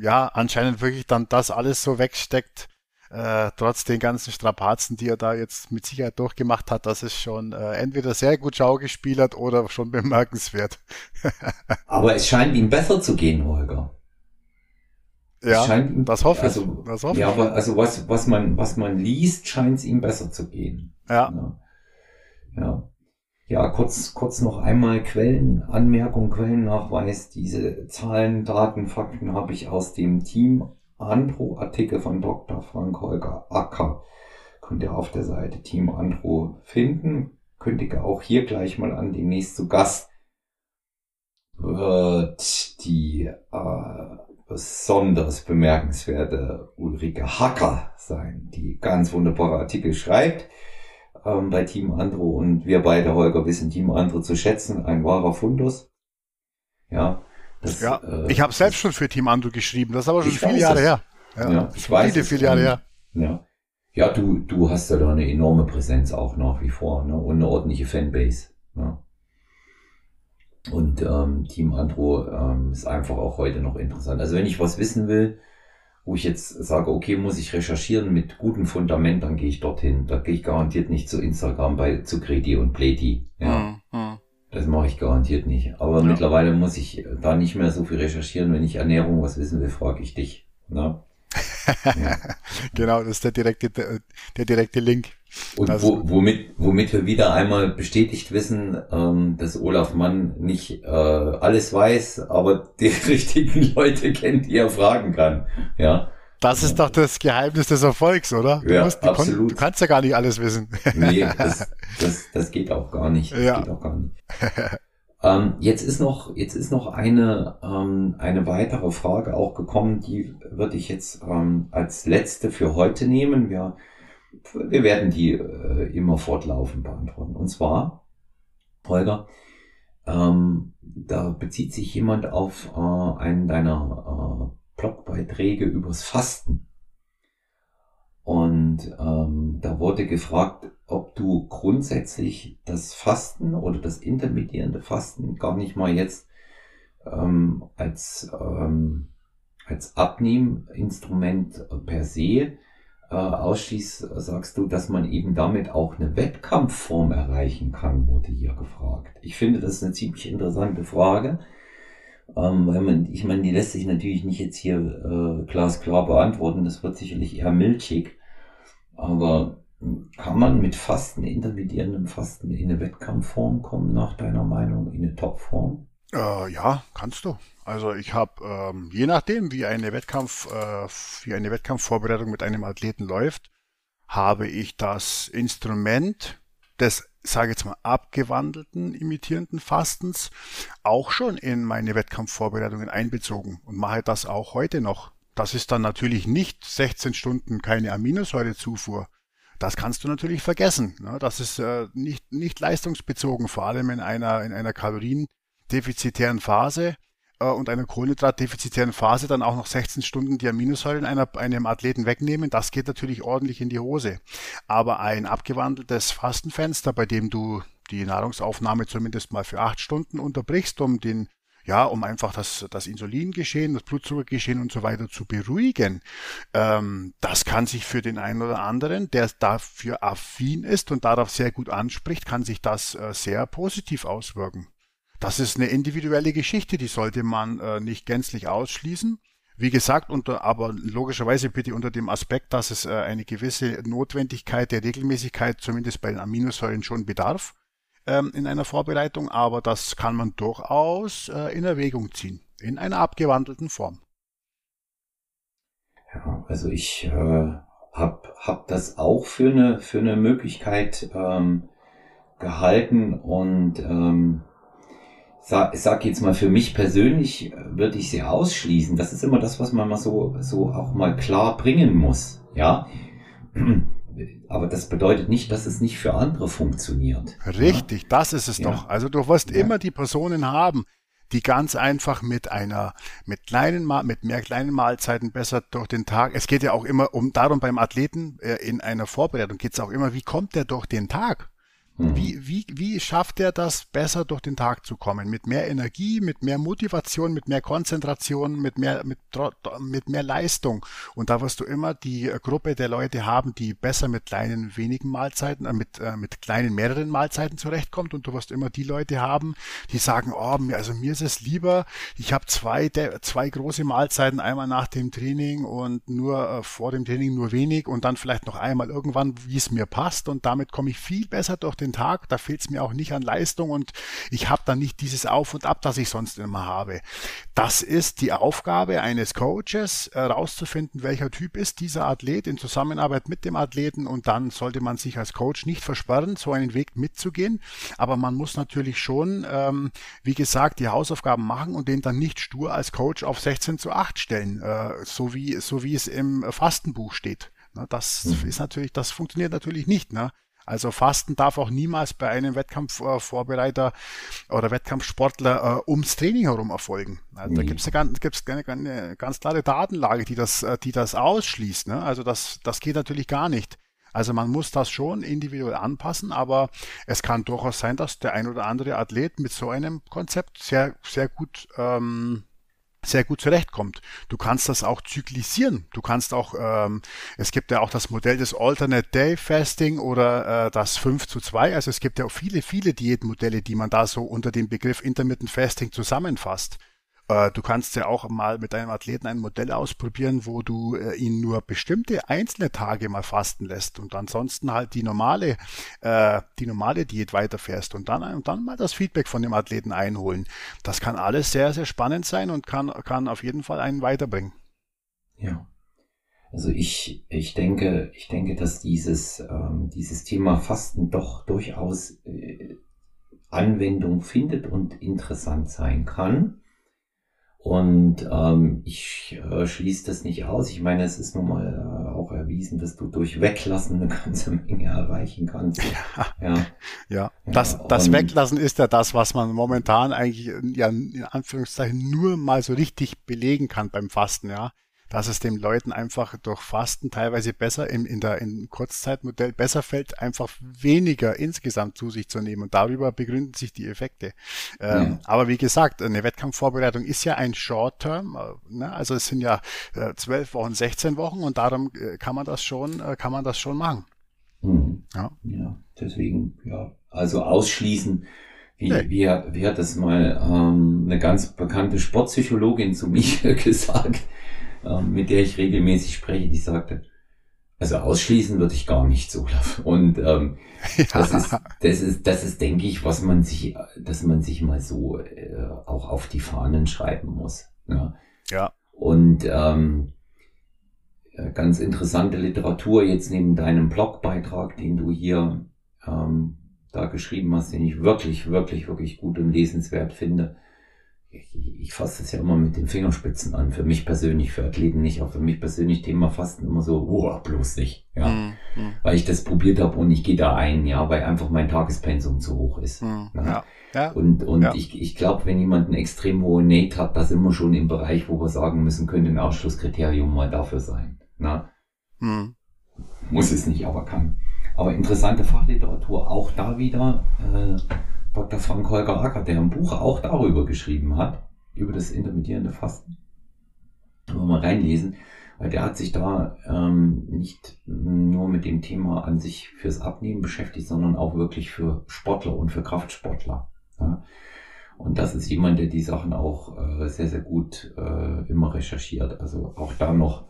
ja, anscheinend wirklich dann das alles so wegsteckt, äh, trotz den ganzen Strapazen, die er da jetzt mit Sicherheit durchgemacht hat, das ist schon äh, entweder sehr gut Schau gespielt hat oder schon bemerkenswert. Aber es scheint ihm besser zu gehen, Holger. Ja, scheint, das hoffe ich. Also, das hoffe ja, ich. aber also was, was man, was man liest, scheint es ihm besser zu gehen. Ja. ja. Ja. Ja, kurz, kurz noch einmal Quellenanmerkung, Quellennachweis. Diese Zahlen, Daten, Fakten habe ich aus dem Team Andro-Artikel von Dr. Frank Holger Acker. Könnt ihr auf der Seite Team Andro finden. Könnt ihr auch hier gleich mal an demnächst zu Gast wird die äh, besonders bemerkenswerte Ulrike Hacker sein, die ganz wunderbare Artikel schreibt ähm, bei Team Andro und wir beide, Holger, wissen Team Andro zu schätzen, ein wahrer Fundus. Ja, das, ja äh, ich habe selbst schon für Team Andro geschrieben, das ist aber schon viele Jahre her. Ja, ja ich weiß viele, viele Jahre her. Ja. Ja, du, du hast ja da eine enorme Präsenz auch nach wie vor ne? und eine ordentliche Fanbase. Ne? Und ähm, Team Andro ähm, ist einfach auch heute noch interessant. Also wenn ich was wissen will, wo ich jetzt sage, okay, muss ich recherchieren mit gutem Fundament, dann gehe ich dorthin. Da gehe ich garantiert nicht zu Instagram bei zu Kreti und Pleti. Ja. Mhm. mhm. Das mache ich garantiert nicht. Aber ja. mittlerweile muss ich da nicht mehr so viel recherchieren. Wenn ich Ernährung was wissen will, frage ich dich. Ne? Genau, das ist der direkte, der direkte Link. Und also, wo, womit, womit wir wieder einmal bestätigt wissen, ähm, dass Olaf Mann nicht äh, alles weiß, aber die richtigen Leute kennt, die er fragen kann. Ja. Das ist doch das Geheimnis des Erfolgs, oder? Du, ja, musst, du, absolut. du kannst ja gar nicht alles wissen. nee, das, das, das geht auch gar nicht. Das ja. geht auch gar nicht. Ähm, jetzt ist noch, jetzt ist noch eine, ähm, eine weitere Frage auch gekommen, die würde ich jetzt ähm, als letzte für heute nehmen. Wir, wir werden die äh, immer fortlaufend beantworten. Und zwar, Holger, ähm, da bezieht sich jemand auf äh, einen deiner äh, Blogbeiträge übers Fasten. Und ähm, da wurde gefragt, ob du grundsätzlich das Fasten oder das intermittierende Fasten gar nicht mal jetzt ähm, als, ähm, als Abnehminstrument per se äh, ausschließt, sagst du, dass man eben damit auch eine Wettkampfform erreichen kann, wurde hier gefragt. Ich finde, das ist eine ziemlich interessante Frage. Ähm, weil man, ich meine, die lässt sich natürlich nicht jetzt hier äh, glasklar beantworten, das wird sicherlich eher milchig. Aber kann man mit Fasten, intermittierendem Fasten in eine Wettkampfform kommen, nach deiner Meinung, in eine Topform? Äh, ja, kannst du. Also ich habe, ähm, je nachdem, wie eine Wettkampf, äh, wie eine Wettkampfvorbereitung mit einem Athleten läuft, habe ich das Instrument des sage jetzt mal, abgewandelten imitierenden Fastens auch schon in meine Wettkampfvorbereitungen einbezogen und mache das auch heute noch. Das ist dann natürlich nicht 16 Stunden keine Aminosäurezufuhr. Das kannst du natürlich vergessen. Ne? Das ist äh, nicht, nicht leistungsbezogen, vor allem in einer, in einer kaloriendefizitären Phase äh, und einer kohlenhydratdefizitären Phase dann auch noch 16 Stunden die Aminosäuren einer, einem Athleten wegnehmen, das geht natürlich ordentlich in die Hose. Aber ein abgewandeltes Fastenfenster, bei dem du die Nahrungsaufnahme zumindest mal für acht Stunden unterbrichst, um den ja, um einfach das, das Insulingeschehen, das Blutzuckergeschehen und so weiter zu beruhigen. Ähm, das kann sich für den einen oder anderen, der dafür affin ist und darauf sehr gut anspricht, kann sich das äh, sehr positiv auswirken. Das ist eine individuelle Geschichte, die sollte man äh, nicht gänzlich ausschließen. Wie gesagt, unter, aber logischerweise bitte unter dem Aspekt, dass es äh, eine gewisse Notwendigkeit der Regelmäßigkeit zumindest bei den Aminosäuren schon bedarf ähm, in einer Vorbereitung, aber das kann man durchaus äh, in Erwägung ziehen, in einer abgewandelten Form. Ja, also ich äh, habe hab das auch für eine, für eine Möglichkeit ähm, gehalten und ähm, sag, sag jetzt mal für mich persönlich äh, würde ich sie ausschließen. Das ist immer das, was man mal so, so auch mal klar bringen muss. Ja. Aber das bedeutet nicht, dass es nicht für andere funktioniert. Richtig, ja? das ist es ja. doch. Also du wirst ja. immer die Personen haben, die ganz einfach mit einer, mit kleinen, mit mehr kleinen Mahlzeiten besser durch den Tag. Es geht ja auch immer um darum beim Athleten äh, in einer Vorbereitung geht es auch immer, wie kommt der durch den Tag? Mhm. Wie, wie, wie schafft er das, besser durch den Tag zu kommen? Mit mehr Energie, mit mehr Motivation, mit mehr Konzentration, mit mehr, mit, mit mehr Leistung. Und da wirst du immer die Gruppe der Leute haben, die besser mit kleinen, wenigen Mahlzeiten, äh, mit, äh, mit kleinen, mehreren Mahlzeiten zurechtkommt. Und du wirst immer die Leute haben, die sagen, oh, also mir ist es lieber, ich habe zwei, zwei große Mahlzeiten, einmal nach dem Training und nur äh, vor dem Training nur wenig und dann vielleicht noch einmal irgendwann, wie es mir passt. Und damit komme ich viel besser durch den den Tag, da fehlt es mir auch nicht an Leistung und ich habe dann nicht dieses Auf und Ab, das ich sonst immer habe. Das ist die Aufgabe eines Coaches, herauszufinden, äh, welcher Typ ist dieser Athlet in Zusammenarbeit mit dem Athleten und dann sollte man sich als Coach nicht versperren, so einen Weg mitzugehen, aber man muss natürlich schon, ähm, wie gesagt, die Hausaufgaben machen und den dann nicht stur als Coach auf 16 zu 8 stellen, äh, so wie, so wie es im Fastenbuch steht. Das mhm. ist natürlich, das funktioniert natürlich nicht. Ne? Also Fasten darf auch niemals bei einem Wettkampfvorbereiter oder Wettkampfsportler äh, ums Training herum erfolgen. Also, Da gibt es eine, gibt's eine, eine, ganz klare Datenlage, die das, äh, die das ausschließt. Ne? Also das, das geht natürlich gar nicht. Also man muss das schon individuell anpassen, aber es kann durchaus sein, dass der ein oder andere Athlet mit so einem Konzept sehr, sehr gut ähm, sehr gut zurechtkommt. Du kannst das auch zyklisieren. Du kannst auch, ähm, es gibt ja auch das Modell des Alternate Day Fasting oder äh, das 5 zu 2. Also es gibt ja auch viele, viele Diätmodelle, die man da so unter dem Begriff Intermittent Fasting zusammenfasst. Äh, du kannst ja auch mal mit deinem Athleten ein Modell ausprobieren, wo du äh, ihn nur bestimmte einzelne Tage mal fasten lässt und ansonsten halt die normale, äh, die normale Diät weiterfährst und dann, und dann mal das Feedback von dem Athleten einholen. Das kann alles sehr, sehr spannend sein und kann, kann auf jeden Fall einen weiterbringen. Ja. Also ich, ich denke, ich denke, dass dieses, ähm, dieses Thema Fasten doch durchaus äh, Anwendung findet und interessant sein kann. Und ähm, ich äh, schließe das nicht aus. Ich meine, es ist nun mal äh, auch erwiesen, dass du durch Weglassen eine ganze Menge erreichen kannst. Ja, ja. ja. das, das Weglassen ist ja das, was man momentan eigentlich ja, in Anführungszeichen nur mal so richtig belegen kann beim Fasten, ja dass es den Leuten einfach durch Fasten teilweise besser in, in der in Kurzzeitmodell besser fällt, einfach weniger insgesamt zu sich zu nehmen. Und darüber begründen sich die Effekte. Ähm, ja. Aber wie gesagt, eine Wettkampfvorbereitung ist ja ein Short-Term. Äh, ne? Also es sind ja äh, zwölf Wochen, 16 Wochen und darum äh, kann man das schon, äh, kann man das schon machen. Mhm. Ja. ja, deswegen, ja. Also ausschließen, wie, nee. wie, wie hat das mal ähm, eine ganz bekannte Sportpsychologin zu mir gesagt? Ähm, mit der ich regelmäßig spreche, die sagte, also ausschließen würde ich gar nicht so. Und ähm, ja. das ist, das ist, das ist, denke ich, was man sich, dass man sich mal so äh, auch auf die Fahnen schreiben muss. Ja. ja. Und ähm, äh, ganz interessante Literatur jetzt neben deinem Blogbeitrag, den du hier ähm, da geschrieben hast, den ich wirklich, wirklich, wirklich gut und lesenswert finde ich, ich fasse es ja immer mit den Fingerspitzen an. Für mich persönlich, für Athleten nicht, auch für mich persönlich Thema Fasten immer so, oh, bloß nicht. Ja. Mm, mm. Weil ich das probiert habe und ich gehe da ein, ja, weil einfach mein Tagespensum zu hoch ist. Mm, ja. ja. Und, und ja. ich, ich glaube, wenn jemand eine extrem hohe Nate hat, da sind wir schon im Bereich, wo wir sagen müssen, könnte ein Ausschlusskriterium mal dafür sein. Na? Mhm. Muss es nicht, aber kann. Aber interessante Fachliteratur, auch da wieder. Äh, Dr. Frank Holger Acker, der ein Buch auch darüber geschrieben hat. über das intermittierende Fasten. Mal reinlesen, weil der hat sich da ähm, nicht nur mit dem Thema an sich fürs Abnehmen beschäftigt, sondern auch wirklich für Sportler und für Kraftsportler. Ja. Und das ist jemand, der die Sachen auch äh, sehr, sehr gut äh, immer recherchiert. Also auch da noch,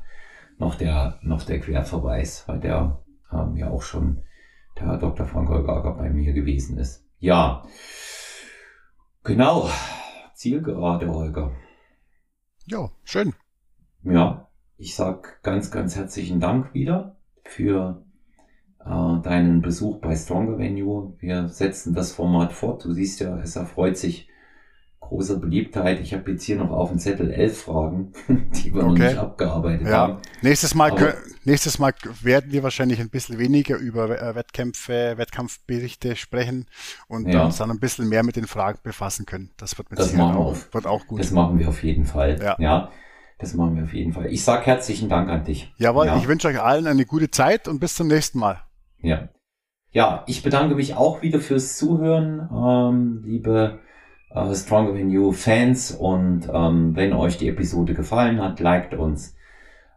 noch, der, noch der Querverweis, weil der ähm, ja auch schon der Herr Dr. Frank Holgager bei mir gewesen ist. Ja, genau. Zielgerade, Holger. Ja, schön. Ja, ich sag ganz, ganz herzlichen Dank wieder für äh, deinen Besuch bei Stronger Venue. Wir setzen das Format fort. Du siehst ja, es erfreut sich großer Beliebtheit. Ich habe jetzt hier noch auf dem Zettel elf Fragen, die wir okay. noch nicht abgearbeitet ja. haben. Nächstes Mal, Aber, nächstes Mal werden wir wahrscheinlich ein bisschen weniger über äh, Wettkämpfe, Wettkampfberichte sprechen und ja. uns dann ein bisschen mehr mit den Fragen befassen können. Das wird mit das Sicherheit auch, wird auch gut. Das machen wir auf jeden Fall. Ja. ja. Das machen wir auf jeden Fall. Ich sage herzlichen Dank an dich. Jawohl, ja. ich wünsche euch allen eine gute Zeit und bis zum nächsten Mal. Ja. Ja, ich bedanke mich auch wieder fürs Zuhören, ähm, liebe äh, Stronger Than You Fans. Und ähm, wenn euch die Episode gefallen hat, liked uns,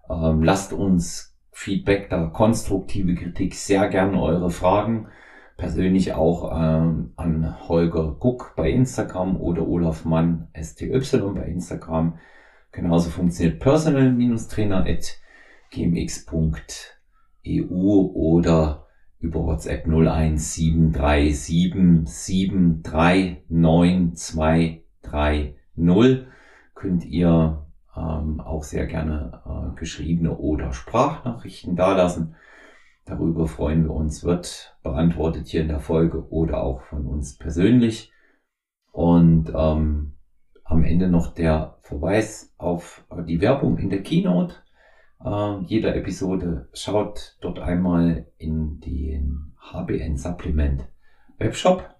ähm, lasst uns Feedback da, konstruktive Kritik, sehr gerne eure Fragen. Persönlich auch ähm, an Holger Guck bei Instagram oder Olaf Mann STY bei Instagram. Genauso funktioniert personal-trainer.gmx.eu oder über WhatsApp 01737739230 könnt ihr ähm, auch sehr gerne äh, geschriebene oder Sprachnachrichten dalassen. Darüber freuen wir uns, wird beantwortet hier in der Folge oder auch von uns persönlich. Und ähm, am Ende noch der Verweis auf die Werbung in der Keynote äh, jeder Episode. Schaut dort einmal in den HBN Supplement Webshop.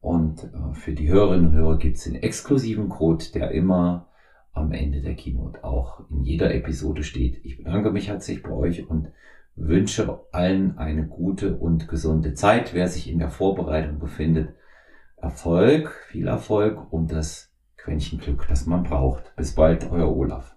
Und äh, für die Hörerinnen und Hörer gibt es den exklusiven Code, der immer am Ende der Keynote auch in jeder Episode steht. Ich bedanke mich herzlich bei euch und wünsche allen eine gute und gesunde Zeit. Wer sich in der Vorbereitung befindet, Erfolg, viel Erfolg und das Quäntchen Glück, das man braucht. Bis bald, euer Olaf.